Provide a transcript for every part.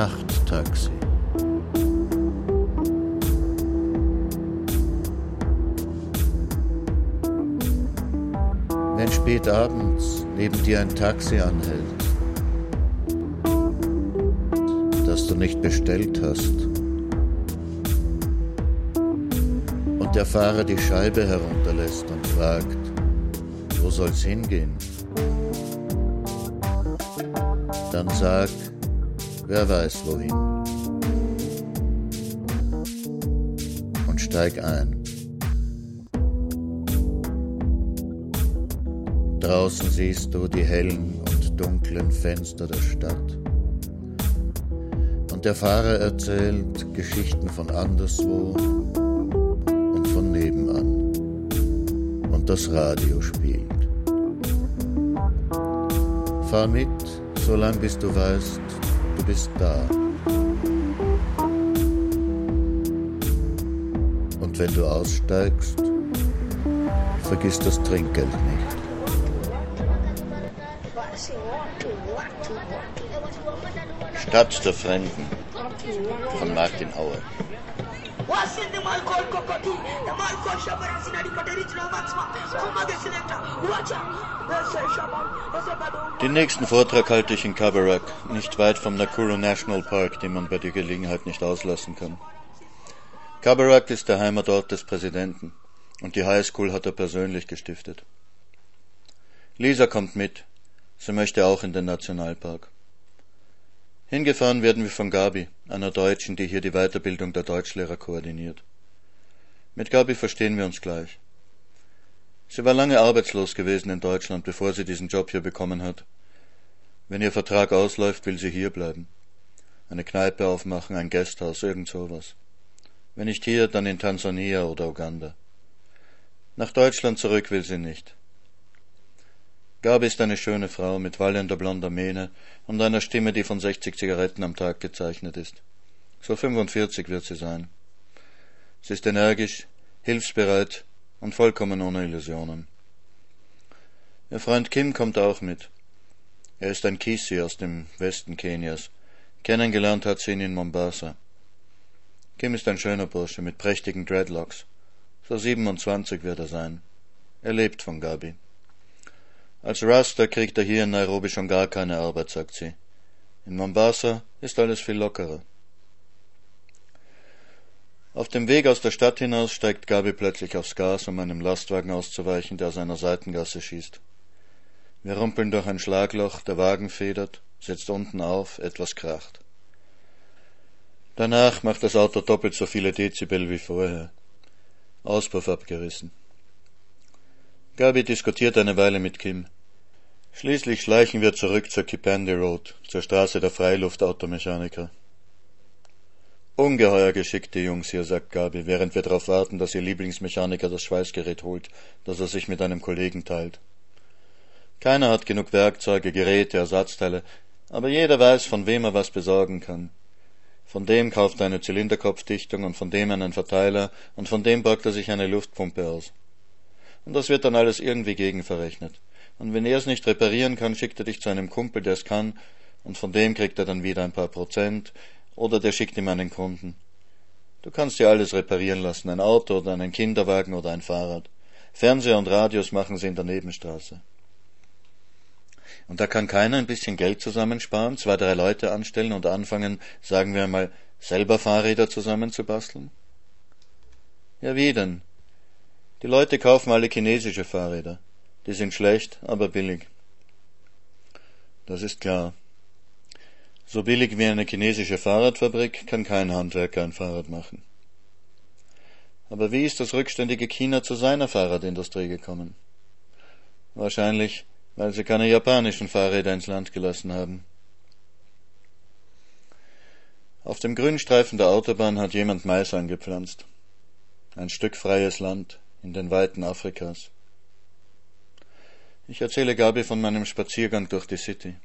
Nachttaxi. Wenn spät abends neben dir ein Taxi anhält, das du nicht bestellt hast, und der Fahrer die Scheibe herunterlässt und fragt, wo soll's hingehen? Dann sag, wer weiß wohin. Und steig ein. Draußen siehst du die hellen und dunklen Fenster der Stadt. Und der Fahrer erzählt Geschichten von anderswo und von nebenan. Und das Radio spielt. Fahr mit, solange bis du weißt, bist da. Und wenn du aussteigst, vergiss das Trinkgeld nicht. Stadt der Fremden von Martin Auer. Den nächsten Vortrag halte ich in Kabarak, nicht weit vom Nakuru National Park, den man bei der Gelegenheit nicht auslassen kann. Kabarak ist der Heimatort des Präsidenten und die High School hat er persönlich gestiftet. Lisa kommt mit. Sie möchte auch in den Nationalpark. Hingefahren werden wir von Gabi, einer Deutschen, die hier die Weiterbildung der Deutschlehrer koordiniert. Mit Gabi verstehen wir uns gleich. Sie war lange arbeitslos gewesen in Deutschland, bevor sie diesen Job hier bekommen hat. Wenn ihr Vertrag ausläuft, will sie hier bleiben. Eine Kneipe aufmachen, ein Gasthaus, irgend sowas. Wenn nicht hier, dann in Tansania oder Uganda. Nach Deutschland zurück will sie nicht. Gabi ist eine schöne Frau mit wallender blonder Mähne und einer Stimme, die von 60 Zigaretten am Tag gezeichnet ist. So 45 wird sie sein. Sie ist energisch, hilfsbereit und vollkommen ohne Illusionen. Ihr Freund Kim kommt auch mit. Er ist ein Kisi aus dem Westen Kenias. Kennengelernt hat sie ihn in Mombasa. Kim ist ein schöner Bursche mit prächtigen Dreadlocks. So 27 wird er sein. Er lebt von Gabi. Als Rasta kriegt er hier in Nairobi schon gar keine Arbeit, sagt sie. In Mombasa ist alles viel lockerer. Auf dem Weg aus der Stadt hinaus steigt Gabi plötzlich aufs Gas, um einem Lastwagen auszuweichen, der aus einer Seitengasse schießt. Wir rumpeln durch ein Schlagloch, der Wagen federt, setzt unten auf, etwas kracht. Danach macht das Auto doppelt so viele Dezibel wie vorher. Auspuff abgerissen. Gabi diskutiert eine Weile mit Kim. Schließlich schleichen wir zurück zur Kipande Road, zur Straße der Freiluftautomechaniker. Ungeheuer geschickte Jungs hier, sagt Gabi, während wir darauf warten, dass ihr Lieblingsmechaniker das Schweißgerät holt, das er sich mit einem Kollegen teilt. Keiner hat genug Werkzeuge, Geräte, Ersatzteile, aber jeder weiß, von wem er was besorgen kann. Von dem kauft er eine Zylinderkopfdichtung und von dem einen Verteiler und von dem backt er sich eine Luftpumpe aus und das wird dann alles irgendwie gegenverrechnet. Und wenn er es nicht reparieren kann, schickt er dich zu einem Kumpel, der es kann, und von dem kriegt er dann wieder ein paar Prozent, oder der schickt ihm einen Kunden. Du kannst dir alles reparieren lassen, ein Auto oder einen Kinderwagen oder ein Fahrrad. Fernseher und Radios machen sie in der Nebenstraße. Und da kann keiner ein bisschen Geld zusammensparen, zwei, drei Leute anstellen und anfangen, sagen wir einmal, selber Fahrräder zusammenzubasteln? Ja, wie denn? Die Leute kaufen alle chinesische Fahrräder. Die sind schlecht, aber billig. Das ist klar. So billig wie eine chinesische Fahrradfabrik kann kein Handwerker ein Fahrrad machen. Aber wie ist das rückständige China zu seiner Fahrradindustrie gekommen? Wahrscheinlich, weil sie keine japanischen Fahrräder ins Land gelassen haben. Auf dem Grünstreifen der Autobahn hat jemand Mais angepflanzt. Ein Stück freies Land, in den Weiten Afrikas. Ich erzähle Gabi von meinem Spaziergang durch die City.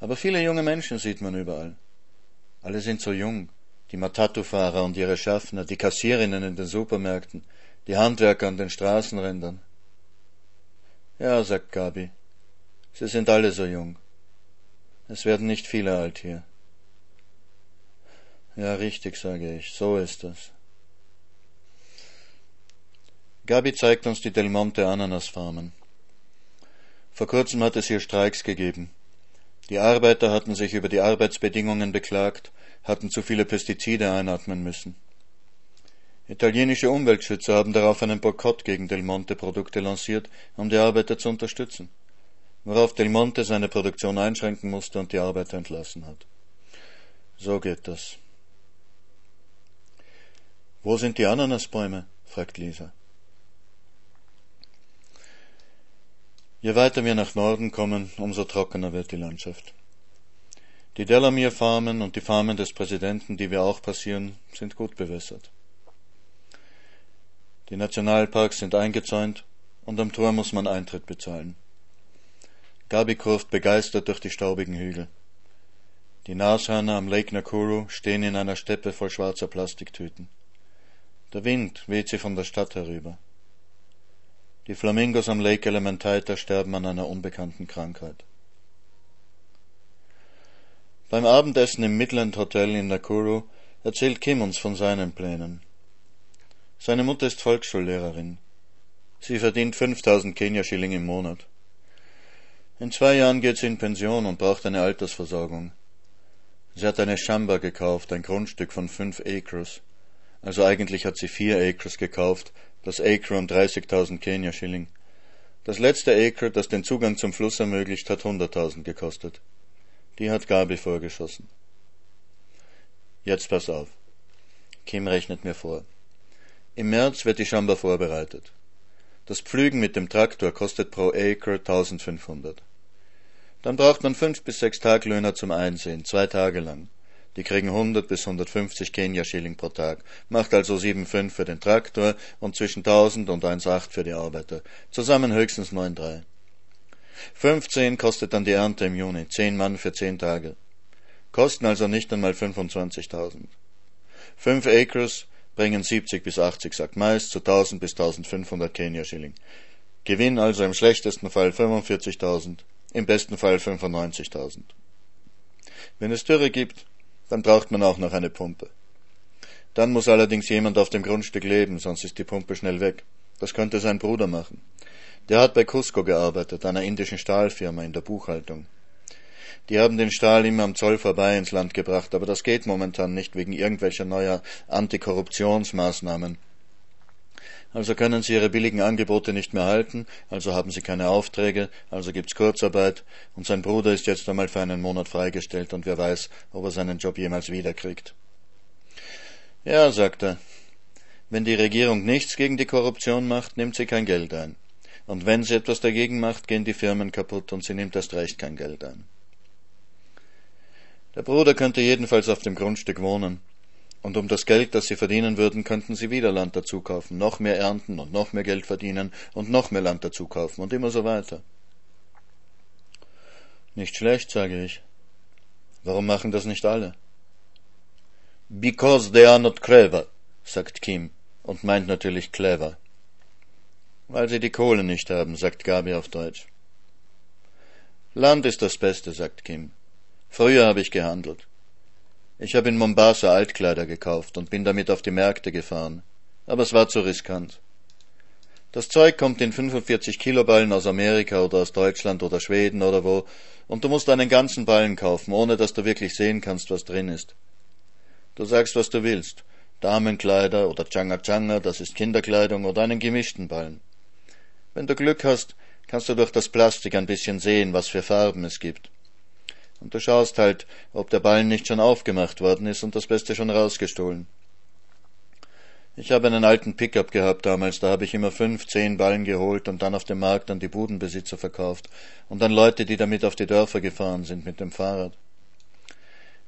Aber viele junge Menschen sieht man überall. Alle sind so jung. Die Matatu-Fahrer und ihre Schaffner, die Kassierinnen in den Supermärkten, die Handwerker an den Straßenrändern. Ja, sagt Gabi, sie sind alle so jung. Es werden nicht viele alt hier. Ja, richtig, sage ich, so ist es. Gabi zeigt uns die Del Monte Ananasfarmen. Vor kurzem hat es hier Streiks gegeben. Die Arbeiter hatten sich über die Arbeitsbedingungen beklagt, hatten zu viele Pestizide einatmen müssen. Italienische Umweltschützer haben darauf einen Boykott gegen Del Monte Produkte lanciert, um die Arbeiter zu unterstützen, worauf Del Monte seine Produktion einschränken musste und die Arbeiter entlassen hat. So geht das. Wo sind die Ananasbäume? fragt Lisa. Je weiter wir nach Norden kommen, umso trockener wird die Landschaft. Die Delamere Farmen und die Farmen des Präsidenten, die wir auch passieren, sind gut bewässert. Die Nationalparks sind eingezäunt und am Tor muss man Eintritt bezahlen. Gabi kurft begeistert durch die staubigen Hügel. Die Nashörner am Lake Nakuru stehen in einer Steppe voll schwarzer Plastiktüten. Der Wind weht sie von der Stadt herüber. Die Flamingos am Lake Elementaita sterben an einer unbekannten Krankheit. Beim Abendessen im Midland Hotel in Nakuru erzählt Kim uns von seinen Plänen. Seine Mutter ist Volksschullehrerin. Sie verdient 5000 Kenia-Schilling im Monat. In zwei Jahren geht sie in Pension und braucht eine Altersversorgung. Sie hat eine Shamba gekauft, ein Grundstück von fünf Acres. Also eigentlich hat sie vier Acres gekauft, das Acre um 30.000 Kenia-Schilling. Das letzte Acre, das den Zugang zum Fluss ermöglicht, hat 100.000 gekostet. Die hat Gabi vorgeschossen. Jetzt pass auf. Kim rechnet mir vor. Im März wird die Schamba vorbereitet. Das Pflügen mit dem Traktor kostet pro Acre 1500. Dann braucht man fünf bis sechs Taglöhner zum Einsehen, zwei Tage lang. Die kriegen 100 bis 150 Kenia-Schilling pro Tag, macht also 7,5 für den Traktor und zwischen 1000 und 1,8 für die Arbeiter. Zusammen höchstens 9,3. 15 kostet dann die Ernte im Juni, 10 Mann für 10 Tage. Kosten also nicht einmal 25.000. 5 Acres bringen 70 bis 80 Sack Mais zu 1000 bis 1500 Kenia-Schilling. Gewinn also im schlechtesten Fall 45.000, im besten Fall 95.000. Wenn es Dürre gibt, dann braucht man auch noch eine Pumpe. Dann muss allerdings jemand auf dem Grundstück leben, sonst ist die Pumpe schnell weg. Das könnte sein Bruder machen. Der hat bei Cusco gearbeitet, einer indischen Stahlfirma in der Buchhaltung. Die haben den Stahl immer am Zoll vorbei ins Land gebracht, aber das geht momentan nicht wegen irgendwelcher neuer Antikorruptionsmaßnahmen. Also können sie ihre billigen Angebote nicht mehr halten, also haben sie keine Aufträge, also gibt's Kurzarbeit, und sein Bruder ist jetzt einmal für einen Monat freigestellt und wer weiß, ob er seinen Job jemals wiederkriegt. Ja, sagt er, wenn die Regierung nichts gegen die Korruption macht, nimmt sie kein Geld ein. Und wenn sie etwas dagegen macht, gehen die Firmen kaputt und sie nimmt erst recht kein Geld ein. Der Bruder könnte jedenfalls auf dem Grundstück wohnen. Und um das Geld, das sie verdienen würden, könnten sie wieder Land dazu kaufen, noch mehr ernten und noch mehr Geld verdienen und noch mehr Land dazu kaufen und immer so weiter. Nicht schlecht, sage ich. Warum machen das nicht alle? Because they are not clever, sagt Kim und meint natürlich clever. Weil sie die Kohle nicht haben, sagt Gabi auf Deutsch. Land ist das Beste, sagt Kim. Früher habe ich gehandelt. Ich habe in Mombasa Altkleider gekauft und bin damit auf die Märkte gefahren, aber es war zu riskant. Das Zeug kommt in 45 Kilo Ballen aus Amerika oder aus Deutschland oder Schweden oder wo, und du musst einen ganzen Ballen kaufen, ohne dass du wirklich sehen kannst, was drin ist. Du sagst, was du willst. Damenkleider oder Changa Changa, das ist Kinderkleidung oder einen gemischten Ballen. Wenn du Glück hast, kannst du durch das Plastik ein bisschen sehen, was für Farben es gibt. Und du schaust halt, ob der Ballen nicht schon aufgemacht worden ist und das Beste schon rausgestohlen. Ich habe einen alten Pickup gehabt damals, da habe ich immer fünf, zehn Ballen geholt und dann auf dem Markt an die Budenbesitzer verkauft und an Leute, die damit auf die Dörfer gefahren sind mit dem Fahrrad.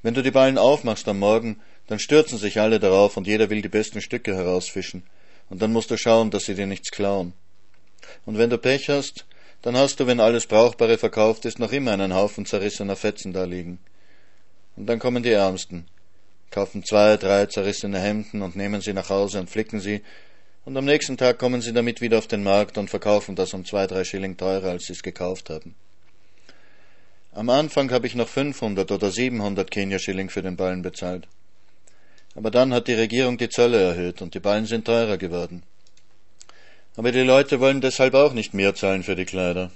Wenn du die Ballen aufmachst am Morgen, dann stürzen sich alle darauf und jeder will die besten Stücke herausfischen. Und dann musst du schauen, dass sie dir nichts klauen. Und wenn du Pech hast, dann hast du, wenn alles Brauchbare verkauft ist, noch immer einen Haufen zerrissener Fetzen da liegen. Und dann kommen die Ärmsten, kaufen zwei, drei zerrissene Hemden und nehmen sie nach Hause und flicken sie, und am nächsten Tag kommen sie damit wieder auf den Markt und verkaufen das um zwei, drei Schilling teurer, als sie es gekauft haben. Am Anfang habe ich noch 500 oder 700 Kenia-Schilling für den Ballen bezahlt. Aber dann hat die Regierung die Zölle erhöht und die Ballen sind teurer geworden. Aber die Leute wollen deshalb auch nicht mehr zahlen für die Kleider.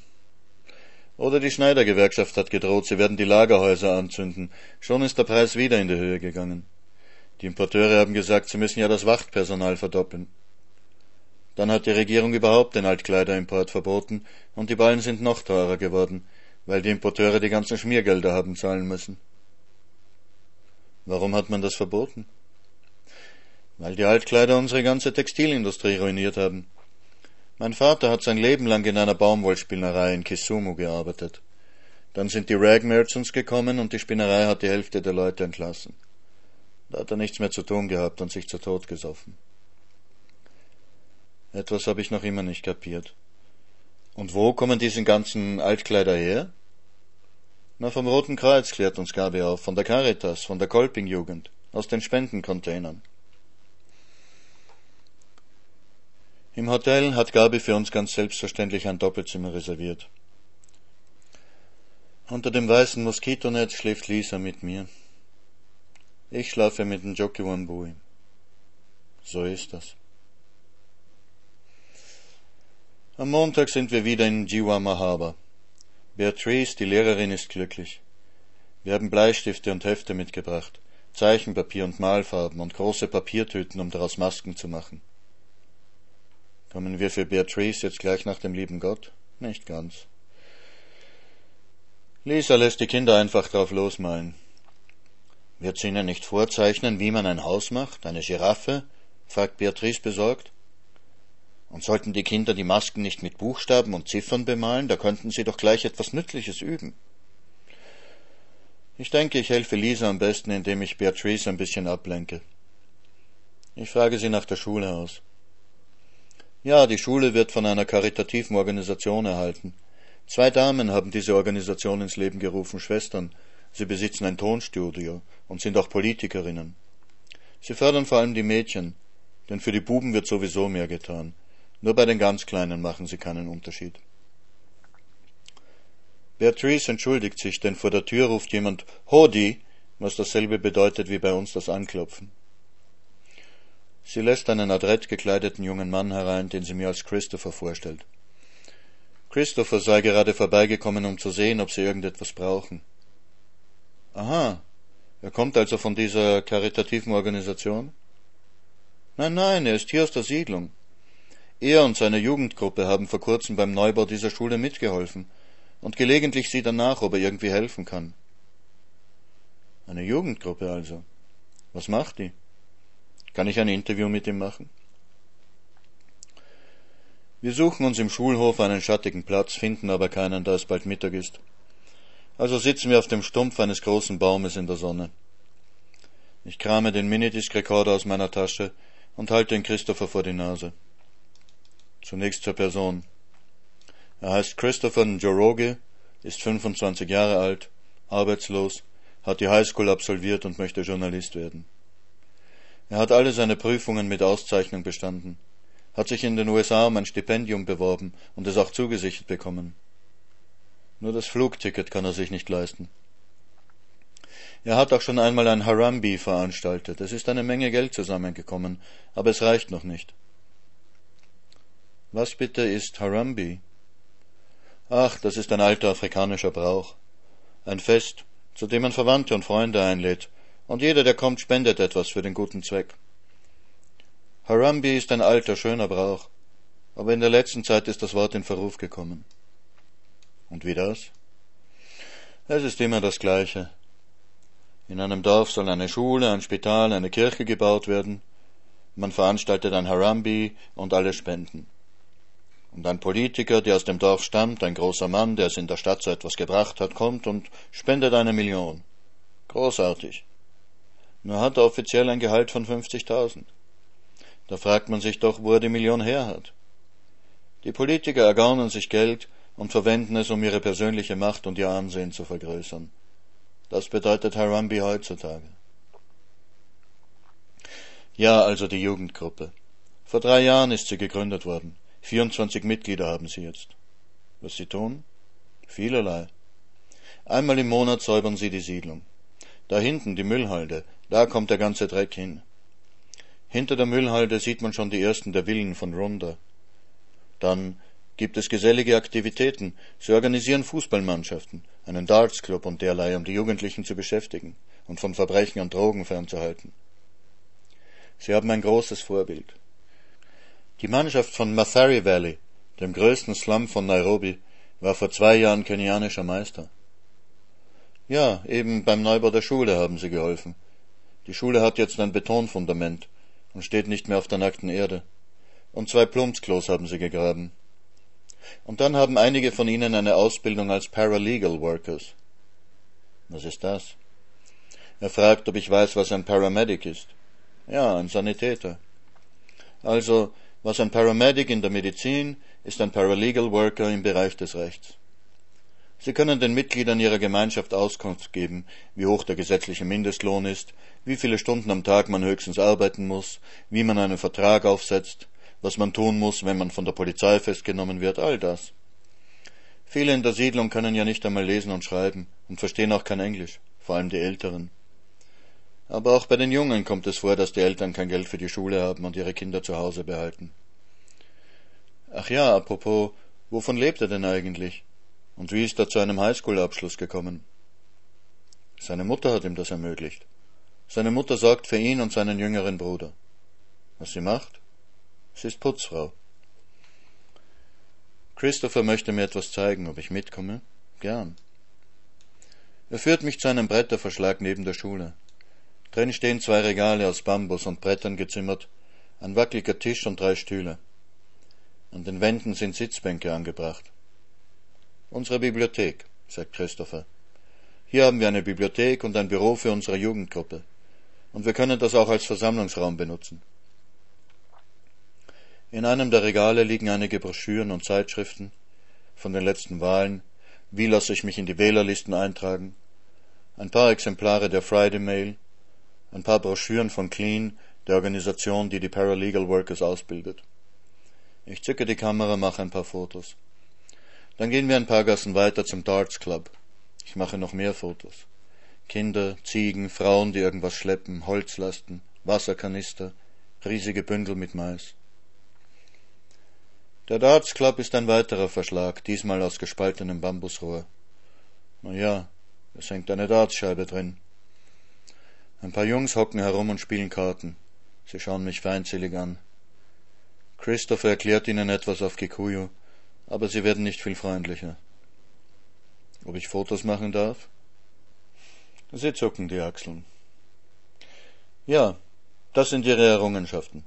Oder die Schneidergewerkschaft hat gedroht, sie werden die Lagerhäuser anzünden. Schon ist der Preis wieder in die Höhe gegangen. Die Importeure haben gesagt, sie müssen ja das Wachtpersonal verdoppeln. Dann hat die Regierung überhaupt den Altkleiderimport verboten und die Ballen sind noch teurer geworden, weil die Importeure die ganzen Schmiergelder haben zahlen müssen. Warum hat man das verboten? Weil die Altkleider unsere ganze Textilindustrie ruiniert haben. Mein Vater hat sein Leben lang in einer Baumwollspinnerei in Kisumu gearbeitet. Dann sind die Rag Merchants gekommen und die Spinnerei hat die Hälfte der Leute entlassen. Da hat er nichts mehr zu tun gehabt und sich zu Tod gesoffen. Etwas habe ich noch immer nicht kapiert. Und wo kommen diese ganzen Altkleider her? Na, vom Roten Kreuz klärt uns Gabi auf, von der Caritas, von der Kolping-Jugend, aus den Spendencontainern. Im Hotel hat Gabi für uns ganz selbstverständlich ein Doppelzimmer reserviert. Unter dem weißen Moskitonetz schläft Lisa mit mir. Ich schlafe mit dem Jockey Wambui. So ist das. Am Montag sind wir wieder in Jiwa Mahaba. Beatrice, die Lehrerin, ist glücklich. Wir haben Bleistifte und Hefte mitgebracht, Zeichenpapier und Malfarben und große Papiertüten, um daraus Masken zu machen. Kommen wir für Beatrice jetzt gleich nach dem lieben Gott? Nicht ganz. Lisa lässt die Kinder einfach drauf losmalen. Wird sie ihnen nicht vorzeichnen, wie man ein Haus macht, eine Giraffe? fragt Beatrice besorgt. Und sollten die Kinder die Masken nicht mit Buchstaben und Ziffern bemalen, da könnten sie doch gleich etwas Nützliches üben. Ich denke, ich helfe Lisa am besten, indem ich Beatrice ein bisschen ablenke. Ich frage sie nach der Schule aus. Ja, die Schule wird von einer karitativen Organisation erhalten. Zwei Damen haben diese Organisation ins Leben gerufen, Schwestern. Sie besitzen ein Tonstudio und sind auch Politikerinnen. Sie fördern vor allem die Mädchen, denn für die Buben wird sowieso mehr getan. Nur bei den ganz Kleinen machen sie keinen Unterschied. Beatrice entschuldigt sich, denn vor der Tür ruft jemand Hodi, was dasselbe bedeutet wie bei uns das Anklopfen. Sie lässt einen adrett gekleideten jungen Mann herein, den sie mir als Christopher vorstellt. Christopher sei gerade vorbeigekommen, um zu sehen, ob sie irgendetwas brauchen. Aha, er kommt also von dieser karitativen Organisation? Nein, nein, er ist hier aus der Siedlung. Er und seine Jugendgruppe haben vor kurzem beim Neubau dieser Schule mitgeholfen, und gelegentlich sieht er nach, ob er irgendwie helfen kann. Eine Jugendgruppe also. Was macht die? Kann ich ein Interview mit ihm machen? Wir suchen uns im Schulhof einen schattigen Platz, finden aber keinen, da es bald Mittag ist. Also sitzen wir auf dem Stumpf eines großen Baumes in der Sonne. Ich krame den Minidisc-Rekorder aus meiner Tasche und halte ihn Christopher vor die Nase. Zunächst zur Person. Er heißt Christopher Njoroge, ist 25 Jahre alt, arbeitslos, hat die Highschool absolviert und möchte Journalist werden. Er hat alle seine Prüfungen mit Auszeichnung bestanden, hat sich in den USA um ein Stipendium beworben und es auch zugesichert bekommen. Nur das Flugticket kann er sich nicht leisten. Er hat auch schon einmal ein Harambi veranstaltet. Es ist eine Menge Geld zusammengekommen, aber es reicht noch nicht. Was bitte ist Harambi? Ach, das ist ein alter afrikanischer Brauch. Ein Fest, zu dem man Verwandte und Freunde einlädt, und jeder, der kommt, spendet etwas für den guten Zweck. Harambi ist ein alter, schöner Brauch, aber in der letzten Zeit ist das Wort in Verruf gekommen. Und wie das? Es ist immer das Gleiche. In einem Dorf soll eine Schule, ein Spital, eine Kirche gebaut werden. Man veranstaltet ein Harambi und alle spenden. Und ein Politiker, der aus dem Dorf stammt, ein großer Mann, der es in der Stadt so etwas gebracht hat, kommt und spendet eine Million. Großartig. Nur hat er offiziell ein Gehalt von 50.000. Da fragt man sich doch, wo er die Million her hat. Die Politiker ergaunen sich Geld und verwenden es, um ihre persönliche Macht und ihr Ansehen zu vergrößern. Das bedeutet Harambe heutzutage. Ja, also die Jugendgruppe. Vor drei Jahren ist sie gegründet worden. 24 Mitglieder haben sie jetzt. Was sie tun? Vielerlei. Einmal im Monat säubern sie die Siedlung. Da hinten die Müllhalde, da kommt der ganze Dreck hin. Hinter der Müllhalde sieht man schon die ersten der Villen von Ronda. Dann gibt es gesellige Aktivitäten. Sie organisieren Fußballmannschaften, einen Dartsclub und derlei, um die Jugendlichen zu beschäftigen und von Verbrechen und Drogen fernzuhalten. Sie haben ein großes Vorbild. Die Mannschaft von Mathari Valley, dem größten Slum von Nairobi, war vor zwei Jahren kenianischer Meister. Ja, eben beim Neubau der Schule haben sie geholfen. Die Schule hat jetzt ein Betonfundament und steht nicht mehr auf der nackten Erde. Und zwei Plumpsklos haben sie gegraben. Und dann haben einige von ihnen eine Ausbildung als Paralegal Workers. Was ist das? Er fragt, ob ich weiß, was ein Paramedic ist. Ja, ein Sanitäter. Also, was ein Paramedic in der Medizin, ist ein Paralegal Worker im Bereich des Rechts. Sie können den Mitgliedern ihrer Gemeinschaft Auskunft geben, wie hoch der gesetzliche Mindestlohn ist, wie viele Stunden am Tag man höchstens arbeiten muss, wie man einen Vertrag aufsetzt, was man tun muss, wenn man von der Polizei festgenommen wird, all das. Viele in der Siedlung können ja nicht einmal lesen und schreiben und verstehen auch kein Englisch, vor allem die Älteren. Aber auch bei den Jungen kommt es vor, dass die Eltern kein Geld für die Schule haben und ihre Kinder zu Hause behalten. Ach ja, apropos, wovon lebt er denn eigentlich? Und wie ist er zu einem Highschool-Abschluss gekommen? Seine Mutter hat ihm das ermöglicht. Seine Mutter sorgt für ihn und seinen jüngeren Bruder. Was sie macht? Sie ist Putzfrau. Christopher möchte mir etwas zeigen, ob ich mitkomme? Gern. Er führt mich zu einem Bretterverschlag neben der Schule. Drin stehen zwei Regale aus Bambus und Brettern gezimmert, ein wackeliger Tisch und drei Stühle. An den Wänden sind Sitzbänke angebracht. Unsere Bibliothek, sagt Christopher. Hier haben wir eine Bibliothek und ein Büro für unsere Jugendgruppe. Und wir können das auch als Versammlungsraum benutzen. In einem der Regale liegen einige Broschüren und Zeitschriften von den letzten Wahlen, wie lasse ich mich in die Wählerlisten eintragen, ein paar Exemplare der Friday Mail, ein paar Broschüren von Clean, der Organisation, die die Paralegal Workers ausbildet. Ich zücke die Kamera, mache ein paar Fotos. Dann gehen wir ein paar Gassen weiter zum Darts Club. Ich mache noch mehr Fotos. Kinder, Ziegen, Frauen, die irgendwas schleppen, Holzlasten, Wasserkanister, riesige Bündel mit Mais. Der Darts Club ist ein weiterer Verschlag, diesmal aus gespaltenem Bambusrohr. Na ja, es hängt eine Dartscheibe drin. Ein paar Jungs hocken herum und spielen Karten. Sie schauen mich feindselig an. Christopher erklärt ihnen etwas auf Kikuyu, aber sie werden nicht viel freundlicher. Ob ich Fotos machen darf? Sie zucken die Achseln. Ja, das sind ihre Errungenschaften.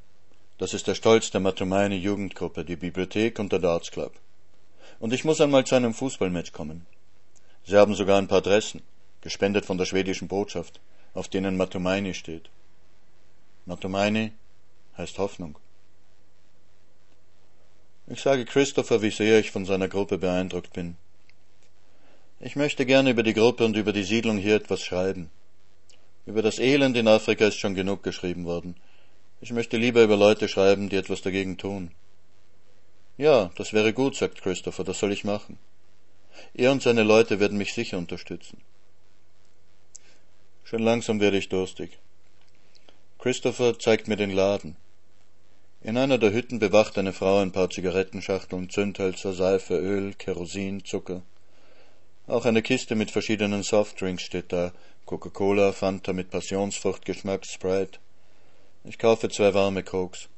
Das ist der Stolz der Matumaini Jugendgruppe, die Bibliothek und der Darts Club. Und ich muss einmal zu einem Fußballmatch kommen. Sie haben sogar ein paar Dressen, gespendet von der schwedischen Botschaft auf denen Matumaini steht. Matumaini heißt Hoffnung. Ich sage Christopher, wie sehr ich von seiner Gruppe beeindruckt bin. Ich möchte gerne über die Gruppe und über die Siedlung hier etwas schreiben. Über das Elend in Afrika ist schon genug geschrieben worden. Ich möchte lieber über Leute schreiben, die etwas dagegen tun. Ja, das wäre gut, sagt Christopher, das soll ich machen. Er und seine Leute werden mich sicher unterstützen. Schon langsam werde ich durstig. Christopher zeigt mir den Laden. In einer der Hütten bewacht eine Frau ein paar Zigarettenschachteln, Zündhölzer, Seife, Öl, Kerosin, Zucker. Auch eine Kiste mit verschiedenen Softdrinks steht da. Coca-Cola, Fanta mit Passionsfruchtgeschmack, Sprite. Ich kaufe zwei warme Cokes.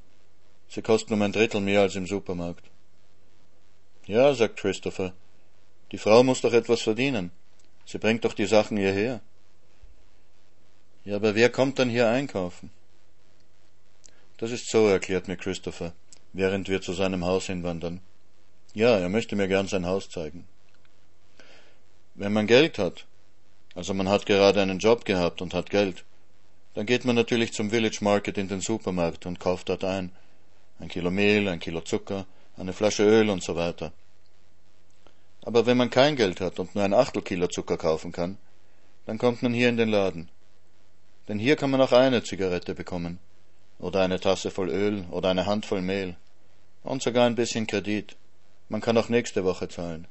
Sie kosten um ein Drittel mehr als im Supermarkt. Ja, sagt Christopher. Die Frau muss doch etwas verdienen. Sie bringt doch die Sachen hierher. Ja, aber wer kommt dann hier einkaufen? Das ist so, erklärt mir Christopher, während wir zu seinem Haus hinwandern. Ja, er möchte mir gern sein Haus zeigen. Wenn man Geld hat, also man hat gerade einen Job gehabt und hat Geld, dann geht man natürlich zum Village Market in den Supermarkt und kauft dort ein. Ein Kilo Mehl, ein Kilo Zucker, eine Flasche Öl und so weiter. Aber wenn man kein Geld hat und nur ein Achtel Kilo Zucker kaufen kann, dann kommt man hier in den Laden. Denn hier kann man auch eine Zigarette bekommen. Oder eine Tasse voll Öl oder eine Handvoll Mehl. Und sogar ein bisschen Kredit. Man kann auch nächste Woche zahlen.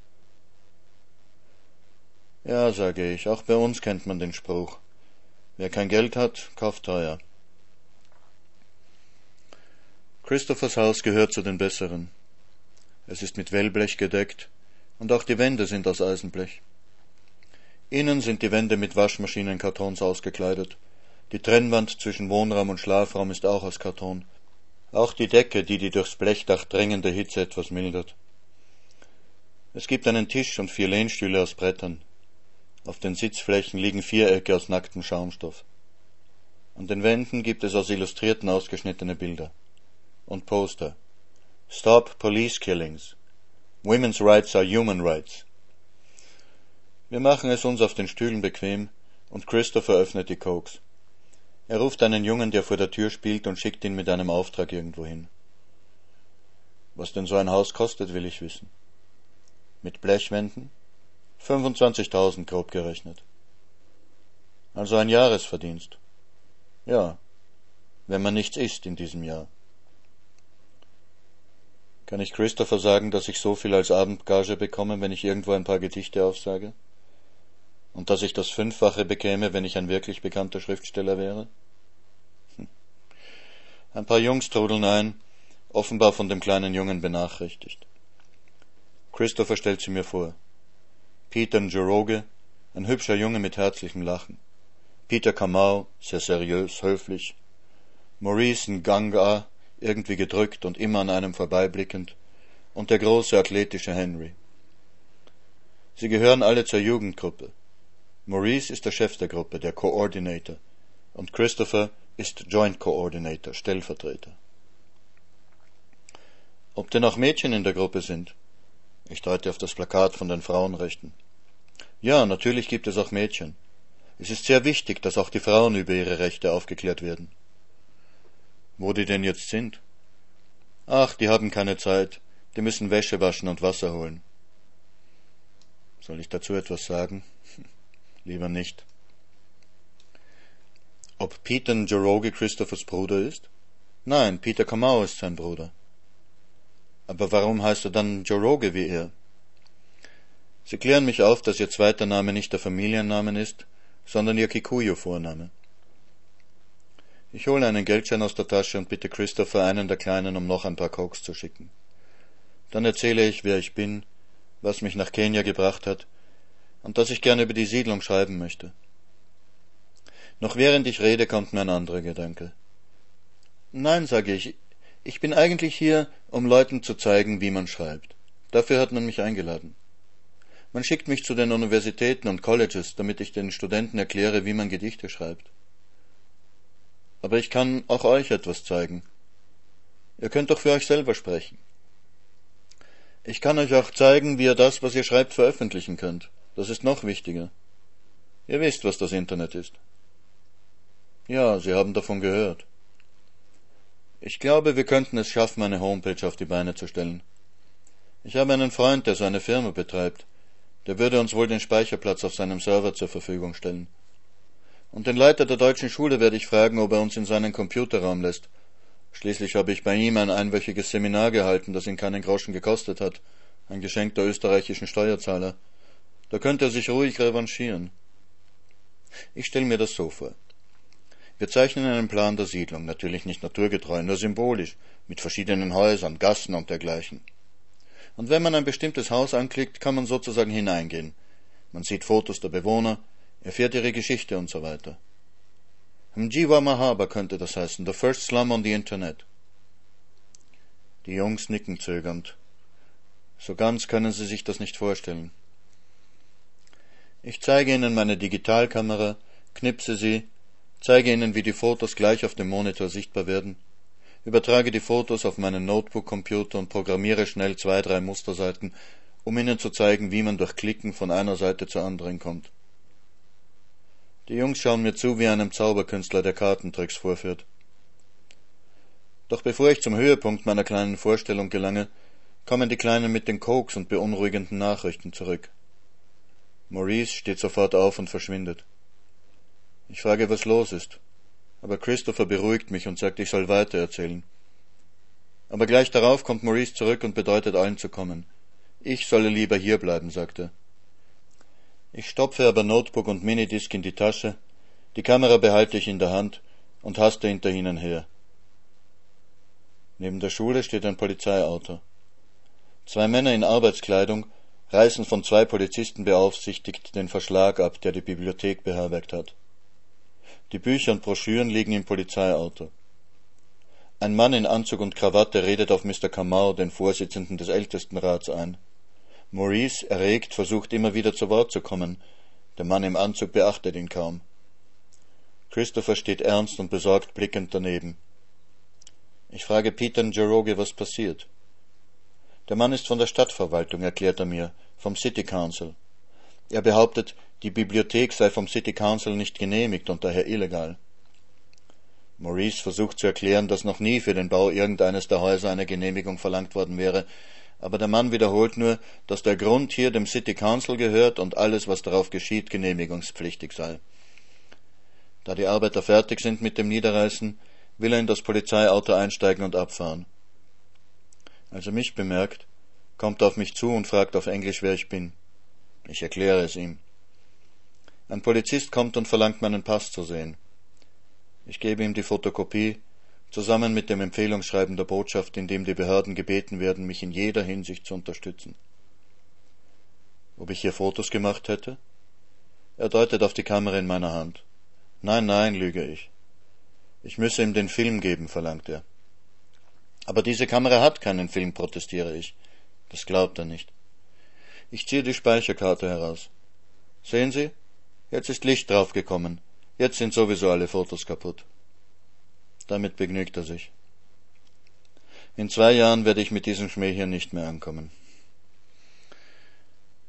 Ja, sage ich, auch bei uns kennt man den Spruch. Wer kein Geld hat, kauft teuer. Christophers Haus gehört zu den besseren. Es ist mit Wellblech gedeckt und auch die Wände sind aus Eisenblech. Innen sind die Wände mit Waschmaschinenkartons ausgekleidet. Die Trennwand zwischen Wohnraum und Schlafraum ist auch aus Karton. Auch die Decke, die die durchs Blechdach drängende Hitze etwas mildert. Es gibt einen Tisch und vier Lehnstühle aus Brettern. Auf den Sitzflächen liegen Vierecke aus nacktem Schaumstoff. An den Wänden gibt es aus Illustrierten ausgeschnittene Bilder. Und Poster. Stop Police Killings. Women's Rights are Human Rights. Wir machen es uns auf den Stühlen bequem und Christopher öffnet die Cokes. Er ruft einen Jungen, der vor der Tür spielt und schickt ihn mit einem Auftrag irgendwo hin. Was denn so ein Haus kostet, will ich wissen. Mit Blechwänden? 25.000 grob gerechnet. Also ein Jahresverdienst. Ja, wenn man nichts isst in diesem Jahr. Kann ich Christopher sagen, dass ich so viel als Abendgage bekomme, wenn ich irgendwo ein paar Gedichte aufsage? Und dass ich das Fünffache bekäme, wenn ich ein wirklich bekannter Schriftsteller wäre? Hm. Ein paar Jungs trudeln ein, offenbar von dem kleinen Jungen benachrichtigt. Christopher stellt sie mir vor. Peter Njoroge, ein hübscher Junge mit herzlichem Lachen. Peter Kamau, sehr seriös, höflich. Maurice Nganga, irgendwie gedrückt und immer an einem vorbeiblickend. Und der große athletische Henry. Sie gehören alle zur Jugendgruppe. Maurice ist der Chef der Gruppe, der Coordinator. Und Christopher ist Joint Coordinator, Stellvertreter. Ob denn auch Mädchen in der Gruppe sind, ich deute auf das Plakat von den Frauenrechten. Ja, natürlich gibt es auch Mädchen. Es ist sehr wichtig, dass auch die Frauen über ihre Rechte aufgeklärt werden. Wo die denn jetzt sind? Ach, die haben keine Zeit. Die müssen Wäsche waschen und Wasser holen. Soll ich dazu etwas sagen? Lieber nicht. Ob Peter Njoroge Christophers Bruder ist? Nein, Peter Kamau ist sein Bruder. Aber warum heißt er dann Joroge wie er? Sie klären mich auf, dass ihr zweiter Name nicht der Familienname ist, sondern ihr Kikuyu-Vorname. Ich hole einen Geldschein aus der Tasche und bitte Christopher, einen der Kleinen, um noch ein paar Cokes zu schicken. Dann erzähle ich, wer ich bin, was mich nach Kenia gebracht hat und dass ich gerne über die Siedlung schreiben möchte. Noch während ich rede, kommt mir ein anderer Gedanke. Nein, sage ich, ich bin eigentlich hier, um Leuten zu zeigen, wie man schreibt. Dafür hat man mich eingeladen. Man schickt mich zu den Universitäten und Colleges, damit ich den Studenten erkläre, wie man Gedichte schreibt. Aber ich kann auch euch etwas zeigen. Ihr könnt doch für euch selber sprechen. Ich kann euch auch zeigen, wie ihr das, was ihr schreibt, veröffentlichen könnt. Das ist noch wichtiger. Ihr wisst, was das Internet ist. Ja, Sie haben davon gehört. Ich glaube, wir könnten es schaffen, eine Homepage auf die Beine zu stellen. Ich habe einen Freund, der so eine Firma betreibt. Der würde uns wohl den Speicherplatz auf seinem Server zur Verfügung stellen. Und den Leiter der deutschen Schule werde ich fragen, ob er uns in seinen Computerraum lässt. Schließlich habe ich bei ihm ein einwöchiges Seminar gehalten, das ihn keinen Groschen gekostet hat. Ein Geschenk der österreichischen Steuerzahler. Da könnte er sich ruhig revanchieren. Ich stelle mir das so vor. Wir zeichnen einen Plan der Siedlung, natürlich nicht naturgetreu, nur symbolisch, mit verschiedenen Häusern, Gassen und dergleichen. Und wenn man ein bestimmtes Haus anklickt, kann man sozusagen hineingehen. Man sieht Fotos der Bewohner, erfährt ihre Geschichte und so weiter. Mjiwa Mahaba könnte das heißen, the first slum on the Internet. Die Jungs nicken zögernd. So ganz können sie sich das nicht vorstellen. Ich zeige ihnen meine Digitalkamera, knipse sie, zeige Ihnen, wie die Fotos gleich auf dem Monitor sichtbar werden, übertrage die Fotos auf meinen Notebook-Computer und programmiere schnell zwei, drei Musterseiten, um Ihnen zu zeigen, wie man durch Klicken von einer Seite zur anderen kommt. Die Jungs schauen mir zu wie einem Zauberkünstler, der Kartentricks vorführt. Doch bevor ich zum Höhepunkt meiner kleinen Vorstellung gelange, kommen die Kleinen mit den Koks und beunruhigenden Nachrichten zurück. Maurice steht sofort auf und verschwindet. Ich frage, was los ist. Aber Christopher beruhigt mich und sagt, ich soll weitererzählen. Aber gleich darauf kommt Maurice zurück und bedeutet allen zu kommen. Ich solle lieber hierbleiben, sagt er. Ich stopfe aber Notebook und Minidisc in die Tasche, die Kamera behalte ich in der Hand und haste hinter ihnen her. Neben der Schule steht ein Polizeiauto. Zwei Männer in Arbeitskleidung reißen von zwei Polizisten beaufsichtigt den Verschlag ab, der die Bibliothek beherbergt hat. Die Bücher und Broschüren liegen im Polizeiauto. Ein Mann in Anzug und Krawatte redet auf Mr. Kamau, den Vorsitzenden des Ältestenrats, ein. Maurice, erregt, versucht immer wieder zu Wort zu kommen. Der Mann im Anzug beachtet ihn kaum. Christopher steht ernst und besorgt blickend daneben. Ich frage Peter Njoroge, was passiert. Der Mann ist von der Stadtverwaltung, erklärt er mir, vom City Council. Er behauptet, die Bibliothek sei vom City Council nicht genehmigt und daher illegal. Maurice versucht zu erklären, dass noch nie für den Bau irgendeines der Häuser eine Genehmigung verlangt worden wäre, aber der Mann wiederholt nur, dass der Grund hier dem City Council gehört und alles, was darauf geschieht, genehmigungspflichtig sei. Da die Arbeiter fertig sind mit dem Niederreißen, will er in das Polizeiauto einsteigen und abfahren. Als er mich bemerkt, kommt er auf mich zu und fragt auf Englisch, wer ich bin. Ich erkläre es ihm. Ein Polizist kommt und verlangt meinen Pass zu sehen. Ich gebe ihm die Fotokopie zusammen mit dem Empfehlungsschreiben der Botschaft, in dem die Behörden gebeten werden, mich in jeder Hinsicht zu unterstützen. Ob ich hier Fotos gemacht hätte? Er deutet auf die Kamera in meiner Hand. Nein, nein, lüge ich. Ich müsse ihm den Film geben, verlangt er. Aber diese Kamera hat keinen Film, protestiere ich. Das glaubt er nicht. Ich ziehe die Speicherkarte heraus. Sehen Sie? Jetzt ist Licht draufgekommen. Jetzt sind sowieso alle Fotos kaputt. Damit begnügt er sich. In zwei Jahren werde ich mit diesem Schmäh hier nicht mehr ankommen.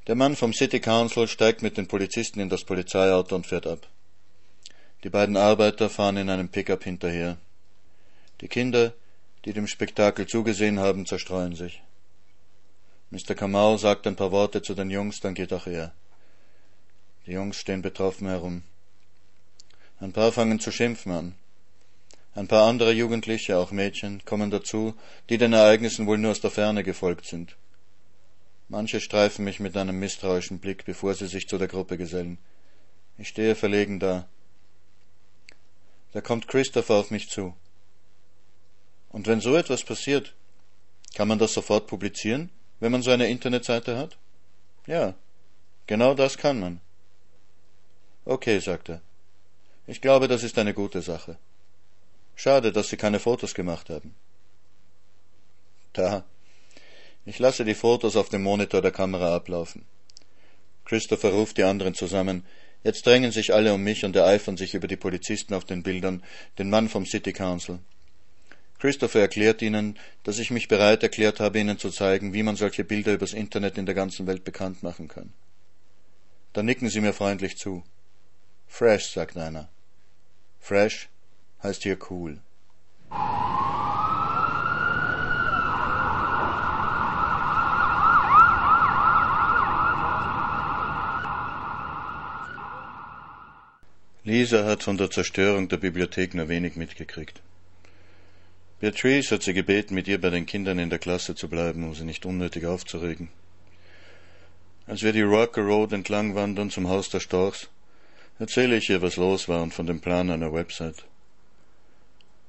Der Mann vom City Council steigt mit den Polizisten in das Polizeiauto und fährt ab. Die beiden Arbeiter fahren in einem Pickup hinterher. Die Kinder, die dem Spektakel zugesehen haben, zerstreuen sich. Mr. Kamau sagt ein paar Worte zu den Jungs, dann geht auch er. Die Jungs stehen betroffen herum. Ein paar fangen zu schimpfen an. Ein paar andere Jugendliche, auch Mädchen, kommen dazu, die den Ereignissen wohl nur aus der Ferne gefolgt sind. Manche streifen mich mit einem misstrauischen Blick, bevor sie sich zu der Gruppe gesellen. Ich stehe verlegen da. Da kommt Christopher auf mich zu. Und wenn so etwas passiert, kann man das sofort publizieren, wenn man so eine Internetseite hat? Ja, genau das kann man. Okay, sagt er. Ich glaube, das ist eine gute Sache. Schade, dass Sie keine Fotos gemacht haben. Da. Ich lasse die Fotos auf dem Monitor der Kamera ablaufen. Christopher ruft die anderen zusammen. Jetzt drängen sich alle um mich und ereifern sich über die Polizisten auf den Bildern, den Mann vom City Council. Christopher erklärt ihnen, dass ich mich bereit erklärt habe, ihnen zu zeigen, wie man solche Bilder übers Internet in der ganzen Welt bekannt machen kann. Dann nicken sie mir freundlich zu. Fresh, sagt einer. Fresh heißt hier cool. Lisa hat von der Zerstörung der Bibliothek nur wenig mitgekriegt. Beatrice hat sie gebeten, mit ihr bei den Kindern in der Klasse zu bleiben, um sie nicht unnötig aufzuregen. Als wir die Rocker Road entlang wandern zum Haus der Storchs, erzähle ich ihr, was los war und von dem Plan einer Website.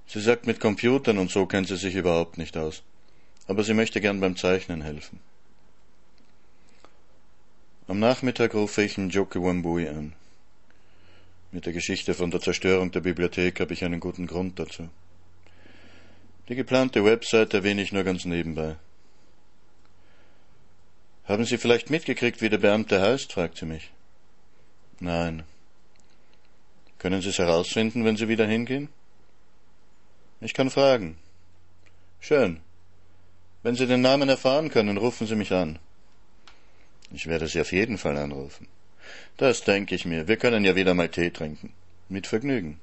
Sie sagt, mit Computern und so kennt sie sich überhaupt nicht aus, aber sie möchte gern beim Zeichnen helfen. Am Nachmittag rufe ich Njoki Wambui an. Mit der Geschichte von der Zerstörung der Bibliothek habe ich einen guten Grund dazu. Die geplante Website erwähne ich nur ganz nebenbei. Haben Sie vielleicht mitgekriegt, wie der Beamte heißt? fragt sie mich. Nein. Können Sie es herausfinden, wenn Sie wieder hingehen? Ich kann fragen. Schön. Wenn Sie den Namen erfahren können, rufen Sie mich an. Ich werde Sie auf jeden Fall anrufen. Das denke ich mir. Wir können ja wieder mal Tee trinken. Mit Vergnügen.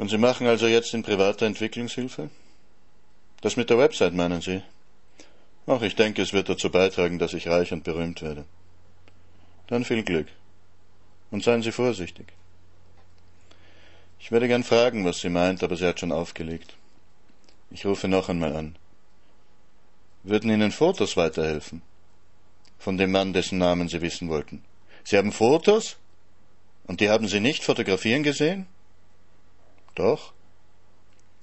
Und Sie machen also jetzt in privater Entwicklungshilfe? Das mit der Website meinen Sie? Ach, ich denke, es wird dazu beitragen, dass ich reich und berühmt werde. Dann viel Glück. Und seien Sie vorsichtig. Ich werde gern fragen, was sie meint, aber sie hat schon aufgelegt. Ich rufe noch einmal an. Würden Ihnen Fotos weiterhelfen? Von dem Mann, dessen Namen Sie wissen wollten. Sie haben Fotos? Und die haben Sie nicht fotografieren gesehen? Doch.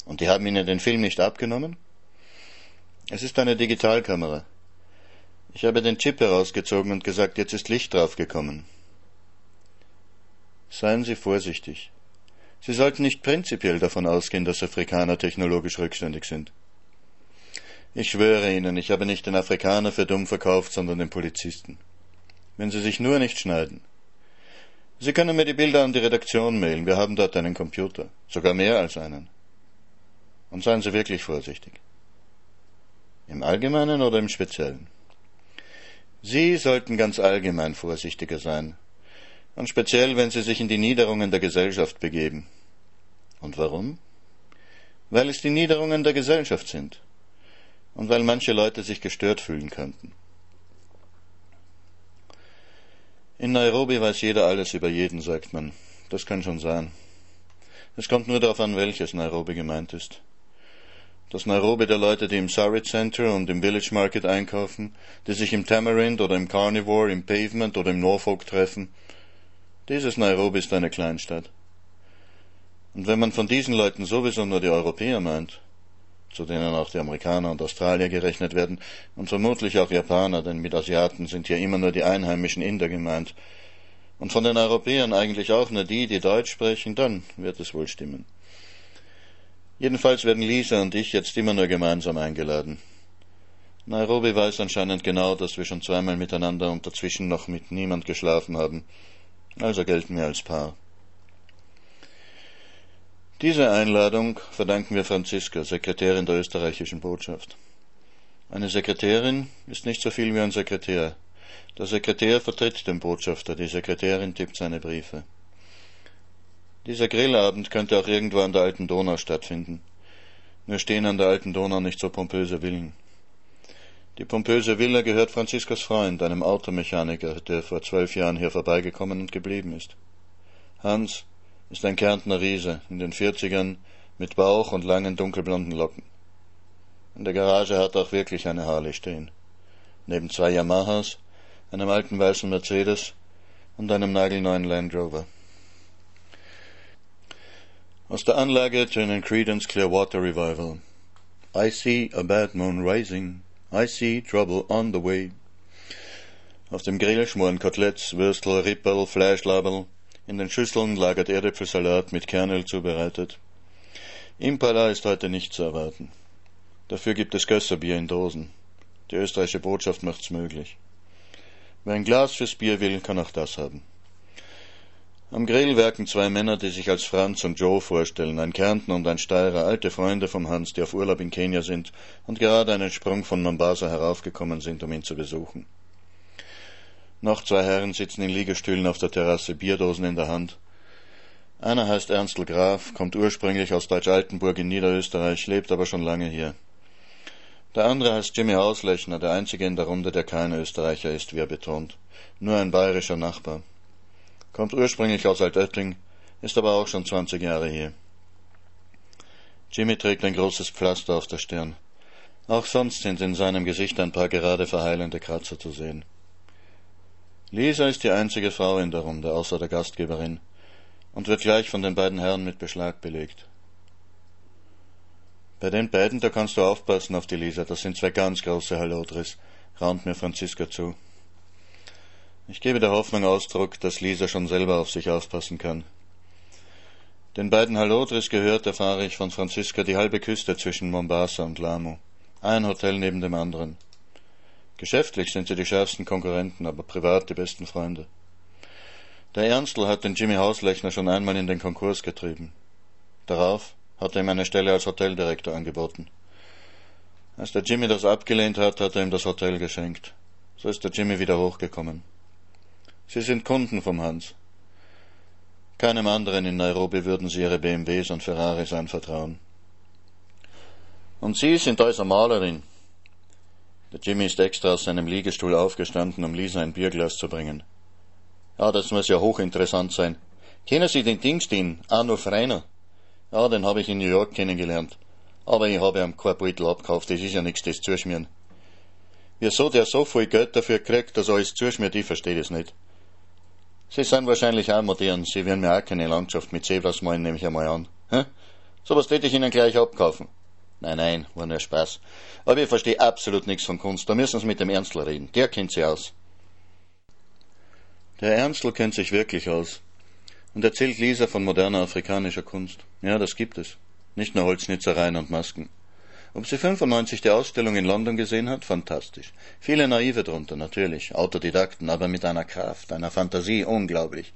Und die haben Ihnen den Film nicht abgenommen? Es ist eine Digitalkamera. Ich habe den Chip herausgezogen und gesagt, jetzt ist Licht draufgekommen. Seien Sie vorsichtig. Sie sollten nicht prinzipiell davon ausgehen, dass Afrikaner technologisch rückständig sind. Ich schwöre Ihnen, ich habe nicht den Afrikaner für dumm verkauft, sondern den Polizisten. Wenn Sie sich nur nicht schneiden. Sie können mir die Bilder an die Redaktion mailen, wir haben dort einen Computer, sogar mehr als einen. Und seien Sie wirklich vorsichtig. Im Allgemeinen oder im Speziellen? Sie sollten ganz allgemein vorsichtiger sein, und speziell, wenn Sie sich in die Niederungen der Gesellschaft begeben. Und warum? Weil es die Niederungen der Gesellschaft sind und weil manche Leute sich gestört fühlen könnten. In Nairobi weiß jeder alles über jeden, sagt man. Das kann schon sein. Es kommt nur darauf an, welches Nairobi gemeint ist. Das Nairobi der Leute, die im Surrey Center und im Village Market einkaufen, die sich im Tamarind oder im Carnivore, im Pavement oder im Norfolk treffen, dieses Nairobi ist eine Kleinstadt. Und wenn man von diesen Leuten sowieso nur die Europäer meint, zu denen auch die Amerikaner und Australier gerechnet werden, und vermutlich auch Japaner, denn mit Asiaten sind hier immer nur die einheimischen Inder gemeint, und von den Europäern eigentlich auch nur die, die Deutsch sprechen, dann wird es wohl stimmen. Jedenfalls werden Lisa und ich jetzt immer nur gemeinsam eingeladen. Nairobi weiß anscheinend genau, dass wir schon zweimal miteinander und dazwischen noch mit niemand geschlafen haben also gelten wir als Paar. Diese Einladung verdanken wir Franziska, Sekretärin der österreichischen Botschaft. Eine Sekretärin ist nicht so viel wie ein Sekretär. Der Sekretär vertritt den Botschafter, die Sekretärin tippt seine Briefe. Dieser Grillabend könnte auch irgendwo an der alten Donau stattfinden. Nur stehen an der alten Donau nicht so pompöse Villen. Die pompöse Villa gehört Franziskas Freund, einem Automechaniker, der vor zwölf Jahren hier vorbeigekommen und geblieben ist. Hans ist ein Kärntner Riese, in den Vierzigern, mit Bauch und langen dunkelblonden Locken. In der Garage hat er auch wirklich eine Harley stehen. Neben zwei Yamahas, einem alten weißen Mercedes und einem nagelneuen Land Rover. Aus der Anlage tönen Credence Clearwater Revival. I see a bad moon rising. I see trouble on the way. Auf dem Grill schmoren Koteletts, Würstel, Rippel, Fleischlaberl. In den Schüsseln lagert Erdäpfelsalat mit Kernöl zubereitet. Impala ist heute nicht zu erwarten. Dafür gibt es Gösserbier in Dosen. Die österreichische Botschaft macht's möglich. Wer ein Glas fürs Bier will, kann auch das haben. Am Grill werken zwei Männer, die sich als Franz und Joe vorstellen, ein Kärntner und ein Steirer, alte Freunde vom Hans, die auf Urlaub in Kenia sind und gerade einen Sprung von Mombasa heraufgekommen sind, um ihn zu besuchen. Noch zwei Herren sitzen in Liegestühlen auf der Terrasse, Bierdosen in der Hand. Einer heißt Ernstl Graf, kommt ursprünglich aus Deutsch-Altenburg in Niederösterreich, lebt aber schon lange hier. Der andere heißt Jimmy Auslechner, der einzige in der Runde, der kein Österreicher ist, wie er betont. Nur ein bayerischer Nachbar kommt ursprünglich aus Altötting, ist aber auch schon 20 Jahre hier. Jimmy trägt ein großes Pflaster auf der Stirn. Auch sonst sind in seinem Gesicht ein paar gerade verheilende Kratzer zu sehen. Lisa ist die einzige Frau in der Runde, außer der Gastgeberin, und wird gleich von den beiden Herren mit Beschlag belegt. Bei den beiden, da kannst du aufpassen auf die Lisa, das sind zwei ganz große Hallodris, raunt mir Franziska zu. Ich gebe der Hoffnung Ausdruck, dass Lisa schon selber auf sich aufpassen kann. Den beiden Halodris gehört, erfahre ich von Franziska, die halbe Küste zwischen Mombasa und Lamu. Ein Hotel neben dem anderen. Geschäftlich sind sie die schärfsten Konkurrenten, aber privat die besten Freunde. Der Ernstl hat den Jimmy Hauslechner schon einmal in den Konkurs getrieben. Darauf hat er ihm eine Stelle als Hoteldirektor angeboten. Als der Jimmy das abgelehnt hat, hat er ihm das Hotel geschenkt. So ist der Jimmy wieder hochgekommen. Sie sind Kunden vom Hans. Keinem anderen in Nairobi würden Sie Ihre BMWs und Ferraris anvertrauen. Und Sie sind also Malerin. Der Jimmy ist extra aus seinem Liegestuhl aufgestanden, um Lisa ein Bierglas zu bringen. Ja, das muss ja hochinteressant sein. Kennen Sie den Dingstin, Arno Freiner? Ja, den habe ich in New York kennengelernt. Aber ich habe ihm kein Beutel abgekauft, das ist ja nichts, das zuschmieren. Wieso der so viel Geld dafür kriegt, dass alles zuschmiert, ich verstehe das nicht. Sie sind wahrscheinlich auch modern. Sie werden mir auch keine Landschaft mit Zebras malen, nehme ich einmal an. Hä? Sowas täte ich Ihnen gleich abkaufen. Nein, nein, war nur Spaß. Aber ich verstehe absolut nichts von Kunst. Da müssen Sie mit dem Ernstl reden. Der kennt sich aus. Der Ernstl kennt sich wirklich aus und erzählt Lisa von moderner afrikanischer Kunst. Ja, das gibt es. Nicht nur Holzschnitzereien und Masken. Ob sie 95 die Ausstellung in London gesehen hat? Fantastisch. Viele Naive drunter, natürlich. Autodidakten, aber mit einer Kraft, einer Fantasie, unglaublich.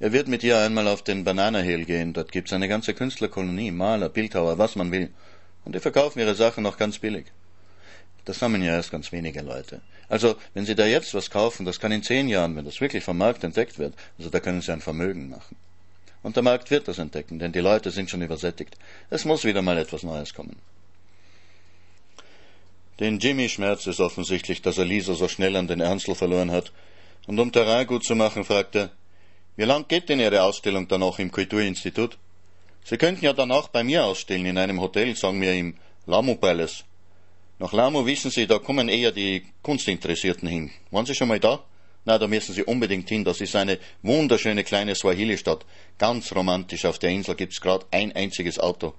Er wird mit ihr einmal auf den Banana gehen. Dort gibt's eine ganze Künstlerkolonie, Maler, Bildhauer, was man will. Und die verkaufen ihre Sachen noch ganz billig. Das sammeln ja erst ganz wenige Leute. Also, wenn Sie da jetzt was kaufen, das kann in zehn Jahren, wenn das wirklich vom Markt entdeckt wird, also da können Sie ein Vermögen machen. Und der Markt wird das entdecken, denn die Leute sind schon übersättigt. Es muss wieder mal etwas Neues kommen. Den Jimmy schmerzt es offensichtlich, dass er Lisa so schnell an den Ernstl verloren hat. Und um Terrain gut zu machen, fragt er, wie lang geht denn Ihre Ausstellung dann noch im Kulturinstitut? Sie könnten ja dann auch bei mir ausstellen in einem Hotel, sagen wir im Lamu Palace. Nach Lamo wissen Sie, da kommen eher die Kunstinteressierten hin. Waren Sie schon mal da? Na, da müssen Sie unbedingt hin. Das ist eine wunderschöne kleine Swahili-Stadt. Ganz romantisch. Auf der Insel gibt's gerade ein einziges Auto.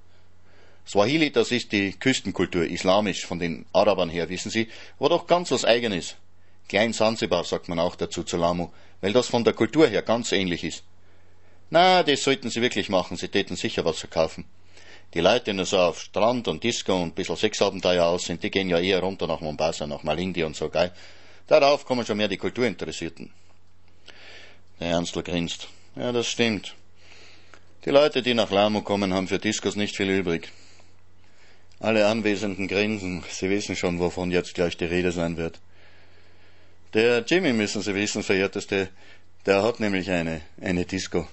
Swahili, das ist die Küstenkultur, islamisch von den Arabern her, wissen Sie, aber doch ganz was Eigenes. Klein Sansibar sagt man auch dazu zu Lamu, weil das von der Kultur her ganz ähnlich ist. Na, das sollten Sie wirklich machen, Sie täten sicher was verkaufen. Die Leute, die nur so auf Strand und Disco und bisschen Sexabenteuer aus sind, die gehen ja eher runter nach Mombasa, nach Malindi und so, gell? Darauf kommen schon mehr die Kulturinteressierten. Der Ernstl grinst. Ja, das stimmt. Die Leute, die nach Lamu kommen, haben für Discos nicht viel übrig. Alle Anwesenden grinsen. Sie wissen schon, wovon jetzt gleich die Rede sein wird. Der Jimmy, müssen Sie wissen, verehrteste, der hat nämlich eine, eine Disco.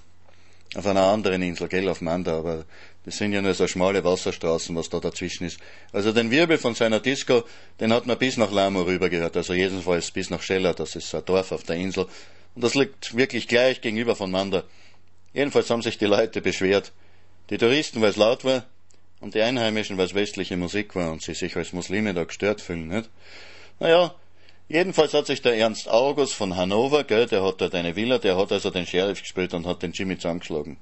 Auf einer anderen Insel, gell, auf Manda, aber das sind ja nur so schmale Wasserstraßen, was da dazwischen ist. Also den Wirbel von seiner Disco, den hat man bis nach Lamo rüber gehört, also jedenfalls bis nach Scheller, das ist ein Dorf auf der Insel. Und das liegt wirklich gleich gegenüber von Manda. Jedenfalls haben sich die Leute beschwert. Die Touristen, weil es laut war, und die Einheimischen, weil es westliche Musik war und sie sich als Muslime da gestört fühlen, nicht? Naja, jedenfalls hat sich der Ernst August von Hannover, gell, der hat dort eine Villa, der hat also den Sheriff gespielt und hat den Jimmy zusammengeschlagen.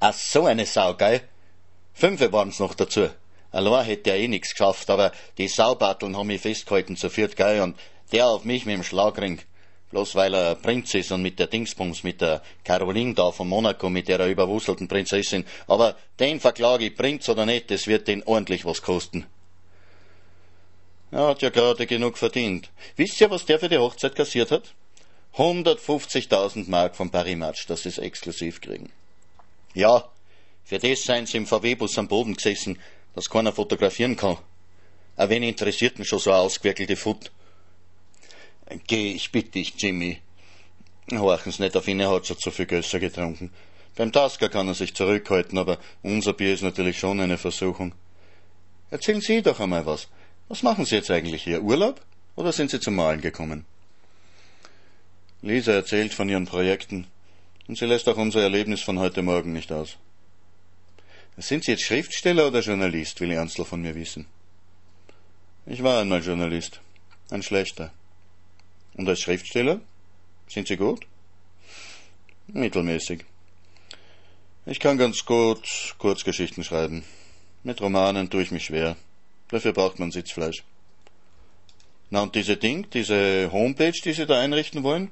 Ach, so eine Sau, gell? Fünfe waren's noch dazu. Allein hätte er eh nix geschafft, aber die Saubatteln haben mich festgehalten zu viert, gell? Und der auf mich mit dem Schlagring. Bloß weil er Prinz ist und mit der Dingsbums, mit der Caroline da von Monaco, mit der überwuselten Prinzessin. Aber den verklage ich, Prinz oder nicht, das wird den ordentlich was kosten. Er hat ja gerade genug verdient. Wisst ihr, was der für die Hochzeit kassiert hat? 150.000 Mark vom Parimatch, das ist exklusiv kriegen. Ja, für das seien sie im VW-Bus am Boden gesessen, dass keiner fotografieren kann. Ein wen interessiert mich schon so ausgewirkelte Foot? Geh, ich bitte dich, Jimmy. Horchen Sie nicht auf ihn, er hat schon zu viel Gösser getrunken. Beim Tasker kann er sich zurückhalten, aber unser Bier ist natürlich schon eine Versuchung. Erzählen Sie doch einmal was. Was machen Sie jetzt eigentlich hier? Urlaub? Oder sind Sie zum Malen gekommen? Lisa erzählt von ihren Projekten. Und sie lässt auch unser Erlebnis von heute Morgen nicht aus. Sind Sie jetzt Schriftsteller oder Journalist, will Ernstl von mir wissen. Ich war einmal Journalist. Ein schlechter. Und als Schriftsteller? Sind Sie gut? Mittelmäßig. Ich kann ganz gut Kurzgeschichten schreiben. Mit Romanen tue ich mich schwer. Dafür braucht man Sitzfleisch. Na und diese Ding, diese Homepage, die Sie da einrichten wollen?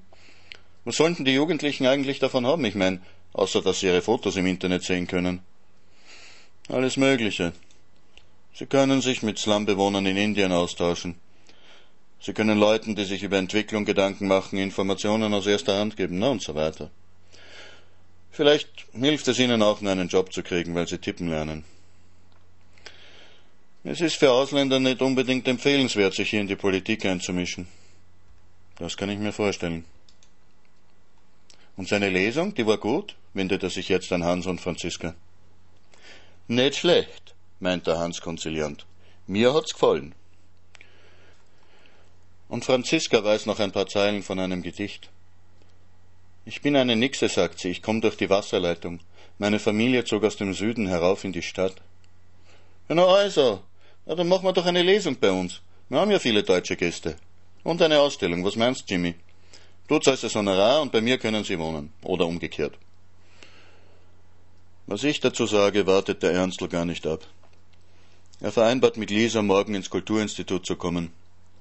Was sollten die Jugendlichen eigentlich davon haben? Ich meine, außer dass sie ihre Fotos im Internet sehen können. Alles Mögliche. Sie können sich mit Slumbewohnern in Indien austauschen. Sie können Leuten, die sich über Entwicklung Gedanken machen, Informationen aus erster Hand geben, na und so weiter. Vielleicht hilft es ihnen auch, einen Job zu kriegen, weil sie tippen lernen. Es ist für Ausländer nicht unbedingt empfehlenswert, sich hier in die Politik einzumischen. Das kann ich mir vorstellen. Und seine Lesung, die war gut, wendete sich jetzt an Hans und Franziska. Nicht schlecht, meinte Hans konziliant. Mir hat's gefallen. Und Franziska weiß noch ein paar Zeilen von einem Gedicht. Ich bin eine Nixe, sagt sie, ich komme durch die Wasserleitung. Meine Familie zog aus dem Süden herauf in die Stadt. Na also, ja, dann machen wir doch eine Lesung bei uns. Wir haben ja viele deutsche Gäste. Und eine Ausstellung, was meinst, Jimmy? Du zahlst das Honorar und bei mir können Sie wohnen. Oder umgekehrt. Was ich dazu sage, wartet der Ernstl gar nicht ab. Er vereinbart mit Lisa, morgen ins Kulturinstitut zu kommen.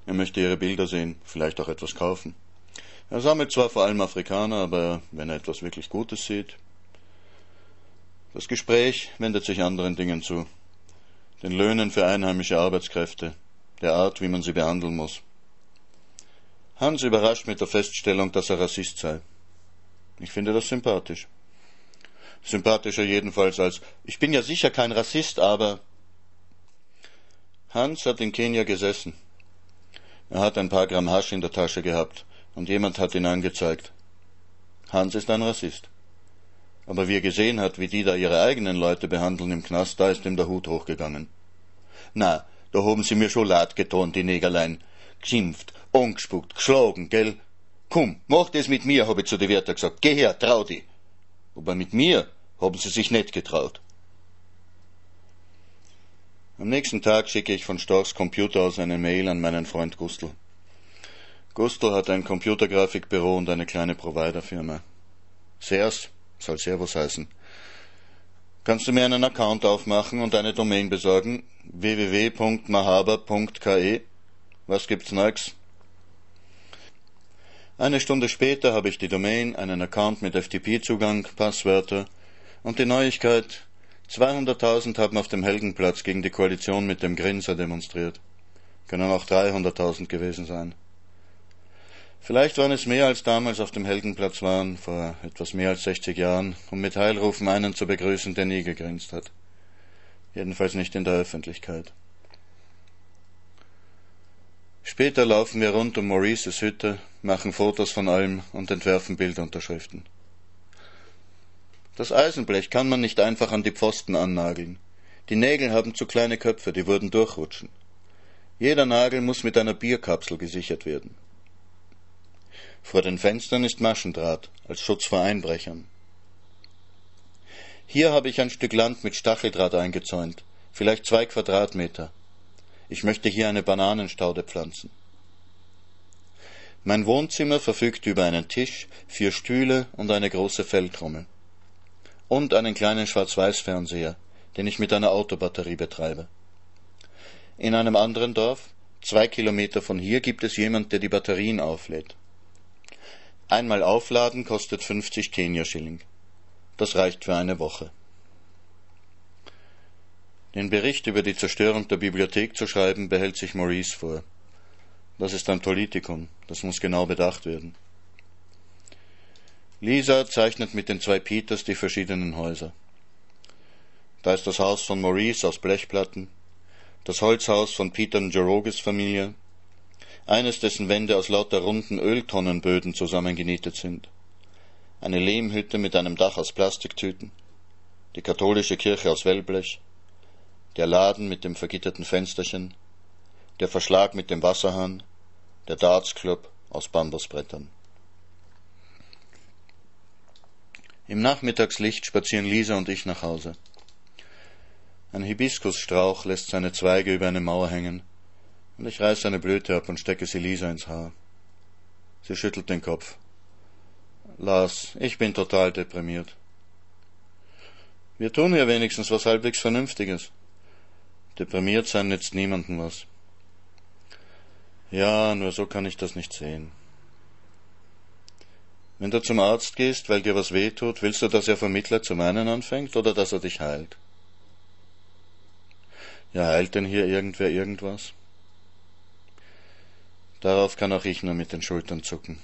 Er möchte ihre Bilder sehen, vielleicht auch etwas kaufen. Er sammelt zwar vor allem Afrikaner, aber wenn er etwas wirklich Gutes sieht. Das Gespräch wendet sich anderen Dingen zu. Den Löhnen für einheimische Arbeitskräfte, der Art, wie man sie behandeln muss. Hans überrascht mit der Feststellung, dass er Rassist sei. Ich finde das sympathisch. Sympathischer jedenfalls als ich bin ja sicher kein Rassist, aber Hans hat in Kenia gesessen. Er hat ein paar Gramm Hasch in der Tasche gehabt und jemand hat ihn angezeigt. Hans ist ein Rassist. Aber wie er gesehen hat, wie die da ihre eigenen Leute behandeln im Knast, da ist ihm der Hut hochgegangen. Na, da haben sie mir schon laut getont, die Negerlein. Geschimpft, angespuckt, geschlagen, gell? Komm, mach das mit mir, habe ich zu den Wärter gesagt. Geh her, trau dich. Aber mit mir haben sie sich nicht getraut. Am nächsten Tag schicke ich von Storchs Computer aus eine Mail an meinen Freund Gustl. Gustl hat ein Computergrafikbüro und eine kleine Providerfirma. Sers soll Servus heißen. Kannst du mir einen Account aufmachen und eine Domain besorgen? www.mahaba.ke Was gibt's Neues? Eine Stunde später habe ich die Domain, einen Account mit FTP-Zugang, Passwörter und die Neuigkeit, 200.000 haben auf dem Helgenplatz gegen die Koalition mit dem Grinser demonstriert. Können auch 300.000 gewesen sein. Vielleicht waren es mehr als damals auf dem Helgenplatz waren, vor etwas mehr als 60 Jahren, um mit Heilrufen einen zu begrüßen, der nie gegrinst hat. Jedenfalls nicht in der Öffentlichkeit. Später laufen wir rund um Maurices Hütte, machen Fotos von allem und entwerfen Bildunterschriften. Das Eisenblech kann man nicht einfach an die Pfosten annageln. Die Nägel haben zu kleine Köpfe, die würden durchrutschen. Jeder Nagel muss mit einer Bierkapsel gesichert werden. Vor den Fenstern ist Maschendraht als Schutz vor Einbrechern. Hier habe ich ein Stück Land mit Stacheldraht eingezäunt, vielleicht zwei Quadratmeter. Ich möchte hier eine Bananenstaude pflanzen. Mein Wohnzimmer verfügt über einen Tisch, vier Stühle und eine große Feldtrommel. Und einen kleinen Schwarz-Weiß-Fernseher, den ich mit einer Autobatterie betreibe. In einem anderen Dorf, zwei Kilometer von hier, gibt es jemand, der die Batterien auflädt. Einmal aufladen kostet 50 Kenia-Schilling. Das reicht für eine Woche. Den Bericht über die Zerstörung der Bibliothek zu schreiben, behält sich Maurice vor. Das ist ein Politikum, das muss genau bedacht werden. Lisa zeichnet mit den zwei Peters die verschiedenen Häuser. Da ist das Haus von Maurice aus Blechplatten, das Holzhaus von Peter und Jerogis Familie, eines dessen Wände aus lauter runden Öltonnenböden zusammengenietet sind, eine Lehmhütte mit einem Dach aus Plastiktüten, die katholische Kirche aus Wellblech, der Laden mit dem vergitterten Fensterchen, der Verschlag mit dem Wasserhahn, der Dartsclub aus Bambusbrettern. Im Nachmittagslicht spazieren Lisa und ich nach Hause. Ein Hibiskusstrauch lässt seine Zweige über eine Mauer hängen, und ich reiße eine Blüte ab und stecke sie Lisa ins Haar. Sie schüttelt den Kopf. Lars, ich bin total deprimiert. Wir tun ja wenigstens was halbwegs Vernünftiges. Deprimiert sein nützt niemandem was. Ja, nur so kann ich das nicht sehen. Wenn du zum Arzt gehst, weil dir was weh tut, willst du, dass er vom Mitleid zu meinen anfängt oder dass er dich heilt? Ja, heilt denn hier irgendwer irgendwas? Darauf kann auch ich nur mit den Schultern zucken.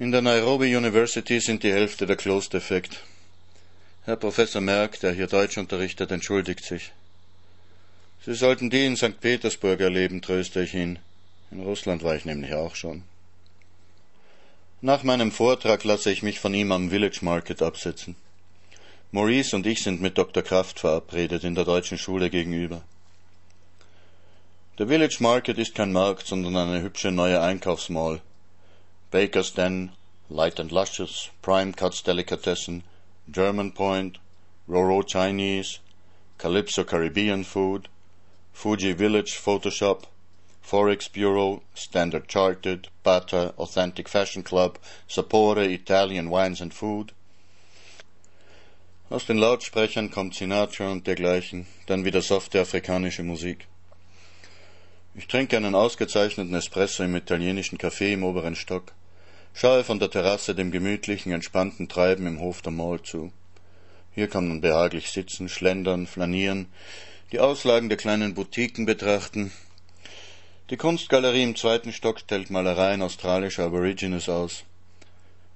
In der Nairobi University sind die Hälfte der Close defekt. Herr Professor Merck, der hier Deutsch unterrichtet, entschuldigt sich. Sie sollten die in St. Petersburg erleben, tröste ich ihn. In Russland war ich nämlich auch schon. Nach meinem Vortrag lasse ich mich von ihm am Village Market absetzen. Maurice und ich sind mit Dr. Kraft verabredet in der deutschen Schule gegenüber. Der Village Market ist kein Markt, sondern eine hübsche neue Einkaufsmall. Baker's Den, Light and Luscious, Prime Cuts Delicatessen, German Point, Roro Chinese, Calypso Caribbean Food, Fuji Village Photoshop, Forex Bureau, Standard Chartered, Bata, Authentic Fashion Club, Sapore Italian Wines and Food, Aus den Lautsprechern kommt Sinatra und dergleichen, dann wieder softe afrikanische Musik. Ich trinke einen ausgezeichneten Espresso im italienischen Café im oberen Stock, schaue von der Terrasse dem gemütlichen, entspannten Treiben im Hof der Mall zu. Hier kann man behaglich sitzen, schlendern, flanieren, die Auslagen der kleinen Boutiquen betrachten. Die Kunstgalerie im zweiten Stock stellt Malereien australischer Aborigines aus.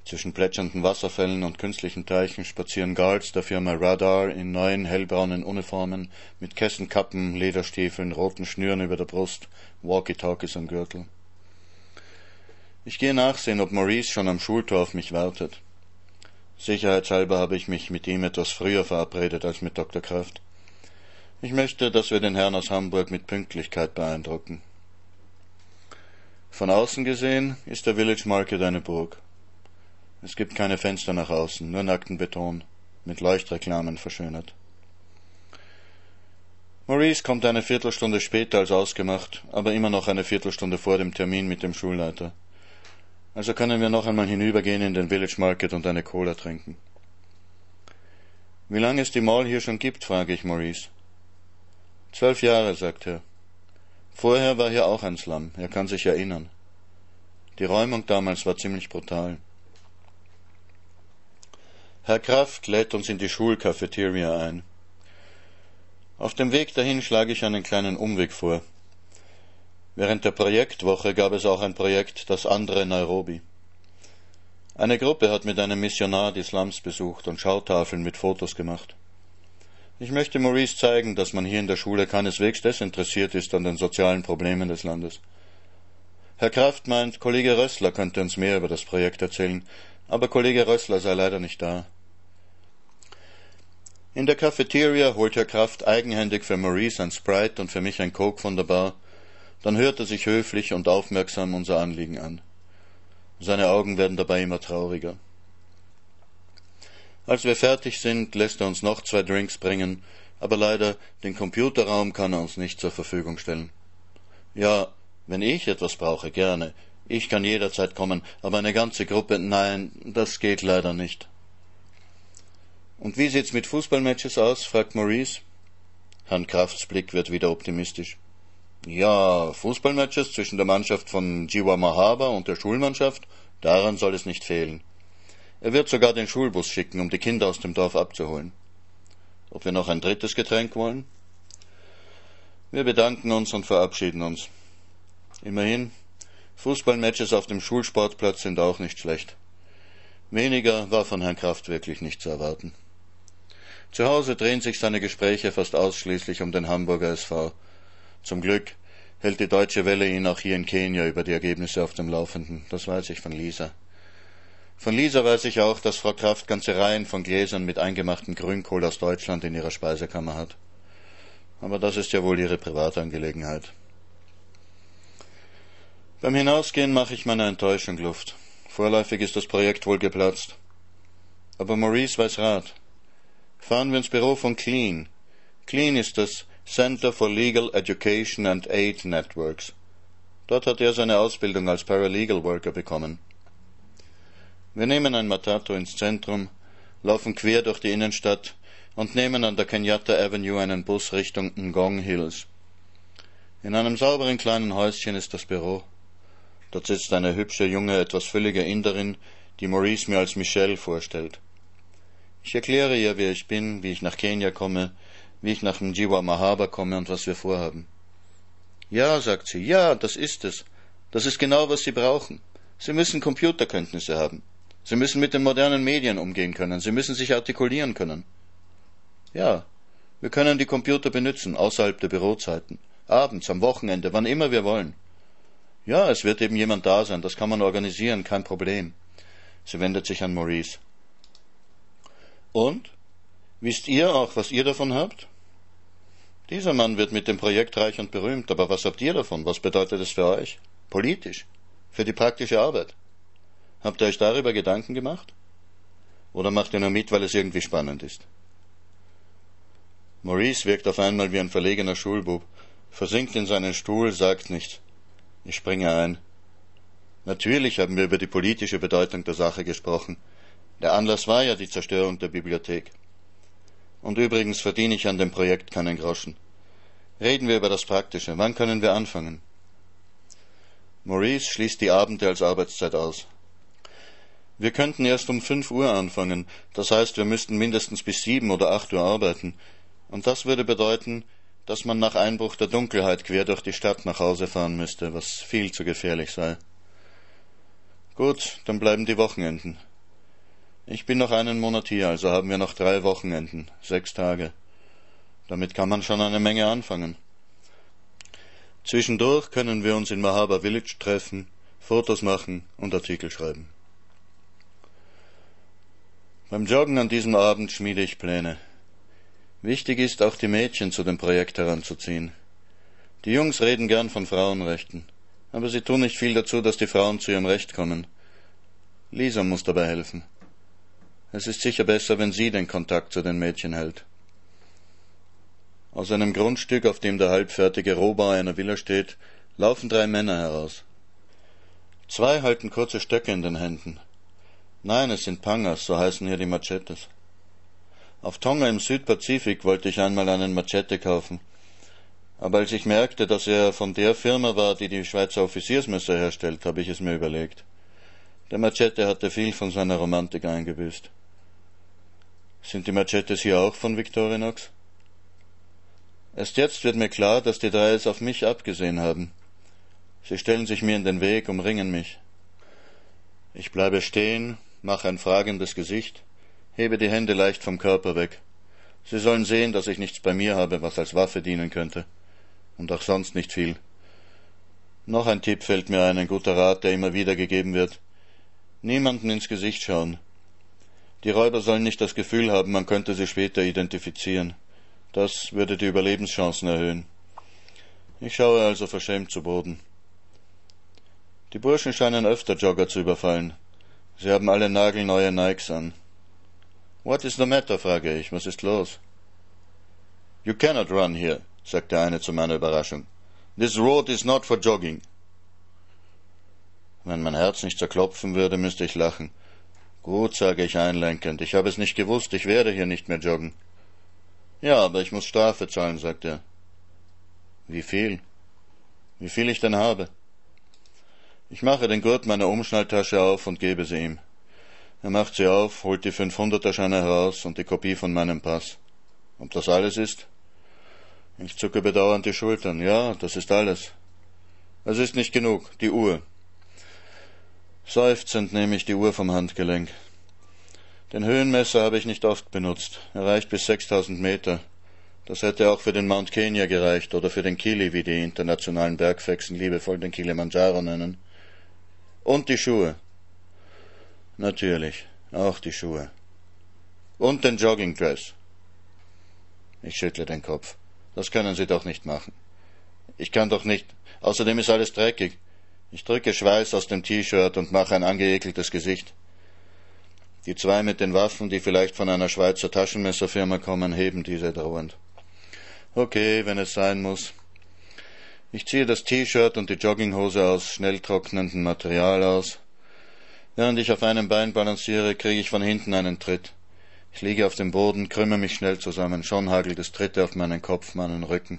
Zwischen plätschernden Wasserfällen und künstlichen Teichen spazieren Guards der Firma Radar in neuen hellbraunen Uniformen mit Kessenkappen, Lederstiefeln, roten Schnüren über der Brust, Walkie-Talkies am Gürtel. Ich gehe nachsehen, ob Maurice schon am Schultor auf mich wartet. Sicherheitshalber habe ich mich mit ihm etwas früher verabredet als mit Dr. Kraft. Ich möchte, dass wir den Herrn aus Hamburg mit Pünktlichkeit beeindrucken. Von außen gesehen ist der Village Market eine Burg. Es gibt keine Fenster nach außen, nur nackten Beton, mit Leuchtreklamen verschönert. Maurice kommt eine Viertelstunde später als ausgemacht, aber immer noch eine Viertelstunde vor dem Termin mit dem Schulleiter. Also können wir noch einmal hinübergehen in den Village Market und eine Cola trinken. Wie lange es die Mall hier schon gibt, frage ich Maurice. Zwölf Jahre, sagt er. Vorher war hier auch ein Slum, er kann sich erinnern. Die Räumung damals war ziemlich brutal. Herr Kraft lädt uns in die Schulcafeteria ein. Auf dem Weg dahin schlage ich einen kleinen Umweg vor. Während der Projektwoche gab es auch ein Projekt Das andere Nairobi. Eine Gruppe hat mit einem Missionar die Slums besucht und Schautafeln mit Fotos gemacht. Ich möchte Maurice zeigen, dass man hier in der Schule keineswegs desinteressiert ist an den sozialen Problemen des Landes. Herr Kraft meint, Kollege Rössler könnte uns mehr über das Projekt erzählen, aber Kollege Rössler sei leider nicht da. In der Cafeteria holt Herr Kraft eigenhändig für Maurice ein Sprite und für mich ein Coke von der Bar. Dann hört er sich höflich und aufmerksam unser Anliegen an. Seine Augen werden dabei immer trauriger. Als wir fertig sind, lässt er uns noch zwei Drinks bringen, aber leider den Computerraum kann er uns nicht zur Verfügung stellen. Ja, wenn ich etwas brauche, gerne. Ich kann jederzeit kommen, aber eine ganze Gruppe, nein, das geht leider nicht. Und wie sieht's mit Fußballmatches aus? fragt Maurice. Herrn Krafts Blick wird wieder optimistisch. Ja, Fußballmatches zwischen der Mannschaft von Jiwa Mahaba und der Schulmannschaft, daran soll es nicht fehlen. Er wird sogar den Schulbus schicken, um die Kinder aus dem Dorf abzuholen. Ob wir noch ein drittes Getränk wollen? Wir bedanken uns und verabschieden uns. Immerhin, Fußballmatches auf dem Schulsportplatz sind auch nicht schlecht. Weniger war von Herrn Kraft wirklich nicht zu erwarten. Zu Hause drehen sich seine Gespräche fast ausschließlich um den Hamburger SV. Zum Glück hält die Deutsche Welle ihn auch hier in Kenia über die Ergebnisse auf dem Laufenden. Das weiß ich von Lisa. Von Lisa weiß ich auch, dass Frau Kraft ganze Reihen von Gläsern mit eingemachten Grünkohl aus Deutschland in ihrer Speisekammer hat. Aber das ist ja wohl ihre Privatangelegenheit. Beim Hinausgehen mache ich meiner Enttäuschung Luft. Vorläufig ist das Projekt wohl geplatzt. Aber Maurice weiß Rat. Fahren wir ins Büro von Clean. Clean ist das Center for Legal Education and Aid Networks. Dort hat er seine Ausbildung als Paralegal Worker bekommen. Wir nehmen ein Matato ins Zentrum, laufen quer durch die Innenstadt und nehmen an der Kenyatta Avenue einen Bus Richtung Ngong Hills. In einem sauberen kleinen Häuschen ist das Büro. Dort sitzt eine hübsche, junge, etwas füllige Inderin, die Maurice mir als Michelle vorstellt. Ich erkläre ihr, wer ich bin, wie ich nach Kenia komme, wie ich nach Mjiwa Mahaba komme und was wir vorhaben. Ja, sagt sie, ja, das ist es. Das ist genau, was Sie brauchen. Sie müssen Computerkenntnisse haben. Sie müssen mit den modernen Medien umgehen können. Sie müssen sich artikulieren können. Ja, wir können die Computer benutzen, außerhalb der Bürozeiten. Abends, am Wochenende, wann immer wir wollen. Ja, es wird eben jemand da sein, das kann man organisieren, kein Problem. Sie wendet sich an Maurice. Und? Wisst ihr auch, was ihr davon habt? Dieser Mann wird mit dem Projekt reich und berühmt, aber was habt ihr davon? Was bedeutet es für euch? Politisch? Für die praktische Arbeit? Habt ihr euch darüber Gedanken gemacht? Oder macht ihr nur mit, weil es irgendwie spannend ist? Maurice wirkt auf einmal wie ein verlegener Schulbub, versinkt in seinen Stuhl, sagt nichts. Ich springe ein. Natürlich haben wir über die politische Bedeutung der Sache gesprochen. Der Anlass war ja die Zerstörung der Bibliothek. Und übrigens verdiene ich an dem Projekt keinen Groschen. Reden wir über das Praktische. Wann können wir anfangen? Maurice schließt die Abende als Arbeitszeit aus. Wir könnten erst um fünf Uhr anfangen, das heißt, wir müssten mindestens bis sieben oder acht Uhr arbeiten, und das würde bedeuten, dass man nach Einbruch der Dunkelheit quer durch die Stadt nach Hause fahren müsste, was viel zu gefährlich sei. Gut, dann bleiben die Wochenenden. Ich bin noch einen Monat hier, also haben wir noch drei Wochenenden, sechs Tage. Damit kann man schon eine Menge anfangen. Zwischendurch können wir uns in Mahaba Village treffen, Fotos machen und Artikel schreiben. Beim Joggen an diesem Abend schmiede ich Pläne. Wichtig ist auch die Mädchen zu dem Projekt heranzuziehen. Die Jungs reden gern von Frauenrechten, aber sie tun nicht viel dazu, dass die Frauen zu ihrem Recht kommen. Lisa muss dabei helfen. Es ist sicher besser, wenn sie den Kontakt zu den Mädchen hält. Aus einem Grundstück, auf dem der halbfertige Rohbau einer Villa steht, laufen drei Männer heraus. Zwei halten kurze Stöcke in den Händen. Nein, es sind Pangas, so heißen hier die Machetes. Auf Tonga im Südpazifik wollte ich einmal einen Machete kaufen. Aber als ich merkte, dass er von der Firma war, die die Schweizer Offiziersmesser herstellt, habe ich es mir überlegt. Der Machete hatte viel von seiner Romantik eingebüßt. Sind die Machetes hier auch von Victorinox? Erst jetzt wird mir klar, dass die drei es auf mich abgesehen haben. Sie stellen sich mir in den Weg, umringen mich. Ich bleibe stehen, mache ein fragendes Gesicht, hebe die Hände leicht vom Körper weg. Sie sollen sehen, dass ich nichts bei mir habe, was als Waffe dienen könnte. Und auch sonst nicht viel. Noch ein Tipp fällt mir ein, ein guter Rat, der immer wieder gegeben wird. Niemanden ins Gesicht schauen. Die Räuber sollen nicht das Gefühl haben, man könnte sie später identifizieren. Das würde die Überlebenschancen erhöhen. Ich schaue also verschämt zu Boden. Die Burschen scheinen öfter Jogger zu überfallen. Sie haben alle nagelneue Nikes an. What is the matter? frage ich. Was ist los? You cannot run here, sagt der eine zu meiner Überraschung. This road is not for jogging. Wenn mein Herz nicht zerklopfen würde, müsste ich lachen. Gut, sage ich einlenkend, ich habe es nicht gewusst, ich werde hier nicht mehr joggen. Ja, aber ich muss Strafe zahlen, sagt er. Wie viel? Wie viel ich denn habe? Ich mache den Gurt meiner Umschnalltasche auf und gebe sie ihm. Er macht sie auf, holt die 500er-Scheine heraus und die Kopie von meinem Pass. Ob das alles ist? Ich zucke bedauernd die Schultern. Ja, das ist alles. Es ist nicht genug, die Uhr. Seufzend nehme ich die Uhr vom Handgelenk. Den Höhenmesser habe ich nicht oft benutzt. Er reicht bis 6000 Meter. Das hätte auch für den Mount Kenya gereicht oder für den Kili, wie die internationalen Bergfexen liebevoll den Kilimanjaro nennen. Und die Schuhe. Natürlich, auch die Schuhe. Und den Joggingdress. Ich schüttle den Kopf. Das können Sie doch nicht machen. Ich kann doch nicht. Außerdem ist alles dreckig. Ich drücke Schweiß aus dem T-Shirt und mache ein angeekeltes Gesicht. Die zwei mit den Waffen, die vielleicht von einer Schweizer Taschenmesserfirma kommen, heben diese drohend. Okay, wenn es sein muss. Ich ziehe das T-Shirt und die Jogginghose aus schnell trocknendem Material aus. Während ich auf einem Bein balanciere, kriege ich von hinten einen Tritt. Ich liege auf dem Boden, krümme mich schnell zusammen. Schon hagelt es Tritte auf meinen Kopf, meinen Rücken.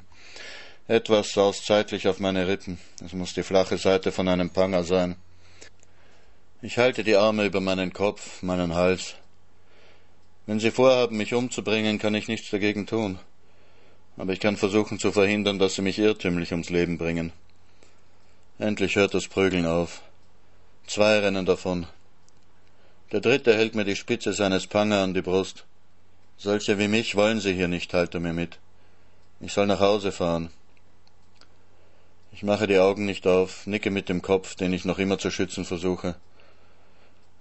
Etwas saust zeitlich auf meine Rippen. Es muss die flache Seite von einem Panger sein. Ich halte die Arme über meinen Kopf, meinen Hals. Wenn Sie vorhaben, mich umzubringen, kann ich nichts dagegen tun aber ich kann versuchen zu verhindern, dass sie mich irrtümlich ums Leben bringen. Endlich hört das Prügeln auf. Zwei rennen davon. Der dritte hält mir die Spitze seines Panger an die Brust. Solche wie mich wollen sie hier nicht, er mir mit. Ich soll nach Hause fahren. Ich mache die Augen nicht auf, nicke mit dem Kopf, den ich noch immer zu schützen versuche.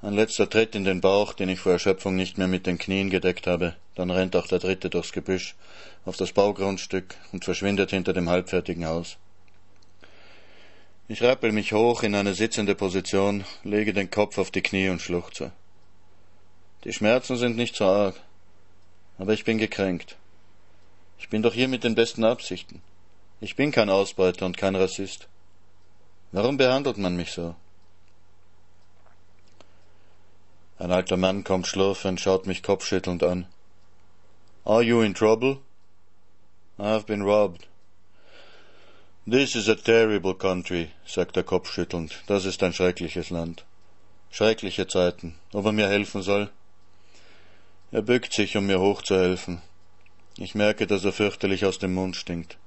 Ein letzter Tritt in den Bauch, den ich vor Erschöpfung nicht mehr mit den Knien gedeckt habe. Dann rennt auch der dritte durchs Gebüsch auf das Baugrundstück und verschwindet hinter dem halbfertigen Haus. Ich rappel mich hoch in eine sitzende Position, lege den Kopf auf die Knie und schluchze. Die Schmerzen sind nicht so arg, aber ich bin gekränkt. Ich bin doch hier mit den besten Absichten. Ich bin kein Ausbeuter und kein Rassist. Warum behandelt man mich so? Ein alter Mann kommt schlurfend, schaut mich kopfschüttelnd an. Are you in trouble? I have been robbed. This is a terrible country, sagt der Kopf schüttelnd. Das ist ein schreckliches Land. Schreckliche Zeiten. Ob er mir helfen soll? Er bückt sich, um mir hochzuhelfen. Ich merke, dass er fürchterlich aus dem Mund stinkt.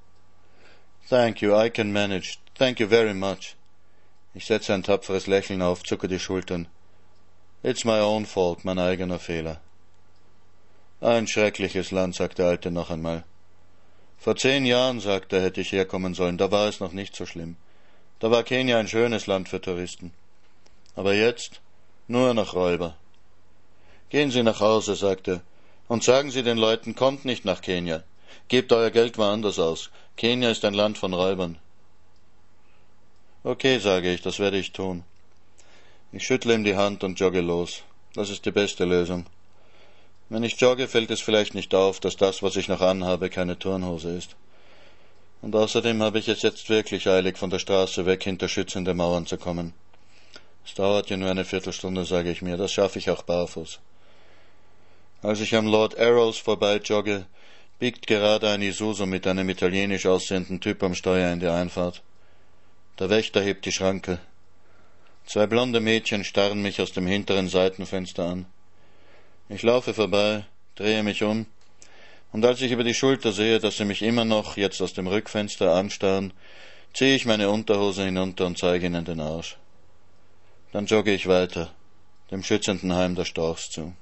Thank you, I can manage. Thank you very much. Ich setze ein tapferes Lächeln auf, zucke die Schultern. It's my own fault, mein eigener Fehler. Ein schreckliches Land, sagt der Alte noch einmal. Vor zehn Jahren, sagte er, hätte ich herkommen sollen, da war es noch nicht so schlimm. Da war Kenia ein schönes Land für Touristen. Aber jetzt nur noch Räuber. Gehen Sie nach Hause, sagte er, und sagen Sie den Leuten, kommt nicht nach Kenia. Gebt euer Geld woanders aus. Kenia ist ein Land von Räubern. Okay, sage ich, das werde ich tun. Ich schüttle ihm die Hand und jogge los. Das ist die beste Lösung. Wenn ich jogge, fällt es vielleicht nicht auf, dass das, was ich noch anhabe, keine Turnhose ist. Und außerdem habe ich es jetzt wirklich eilig, von der Straße weg hinter schützende Mauern zu kommen. Es dauert ja nur eine Viertelstunde, sage ich mir, das schaffe ich auch barfuß. Als ich am Lord Arrows vorbei jogge, biegt gerade ein Isuzu mit einem italienisch aussehenden Typ am Steuer in die Einfahrt. Der Wächter hebt die Schranke. Zwei blonde Mädchen starren mich aus dem hinteren Seitenfenster an. Ich laufe vorbei, drehe mich um, und als ich über die Schulter sehe, dass sie mich immer noch jetzt aus dem Rückfenster anstarren, ziehe ich meine Unterhose hinunter und zeige ihnen den Arsch. Dann jogge ich weiter, dem schützenden Heim der Storchs zu.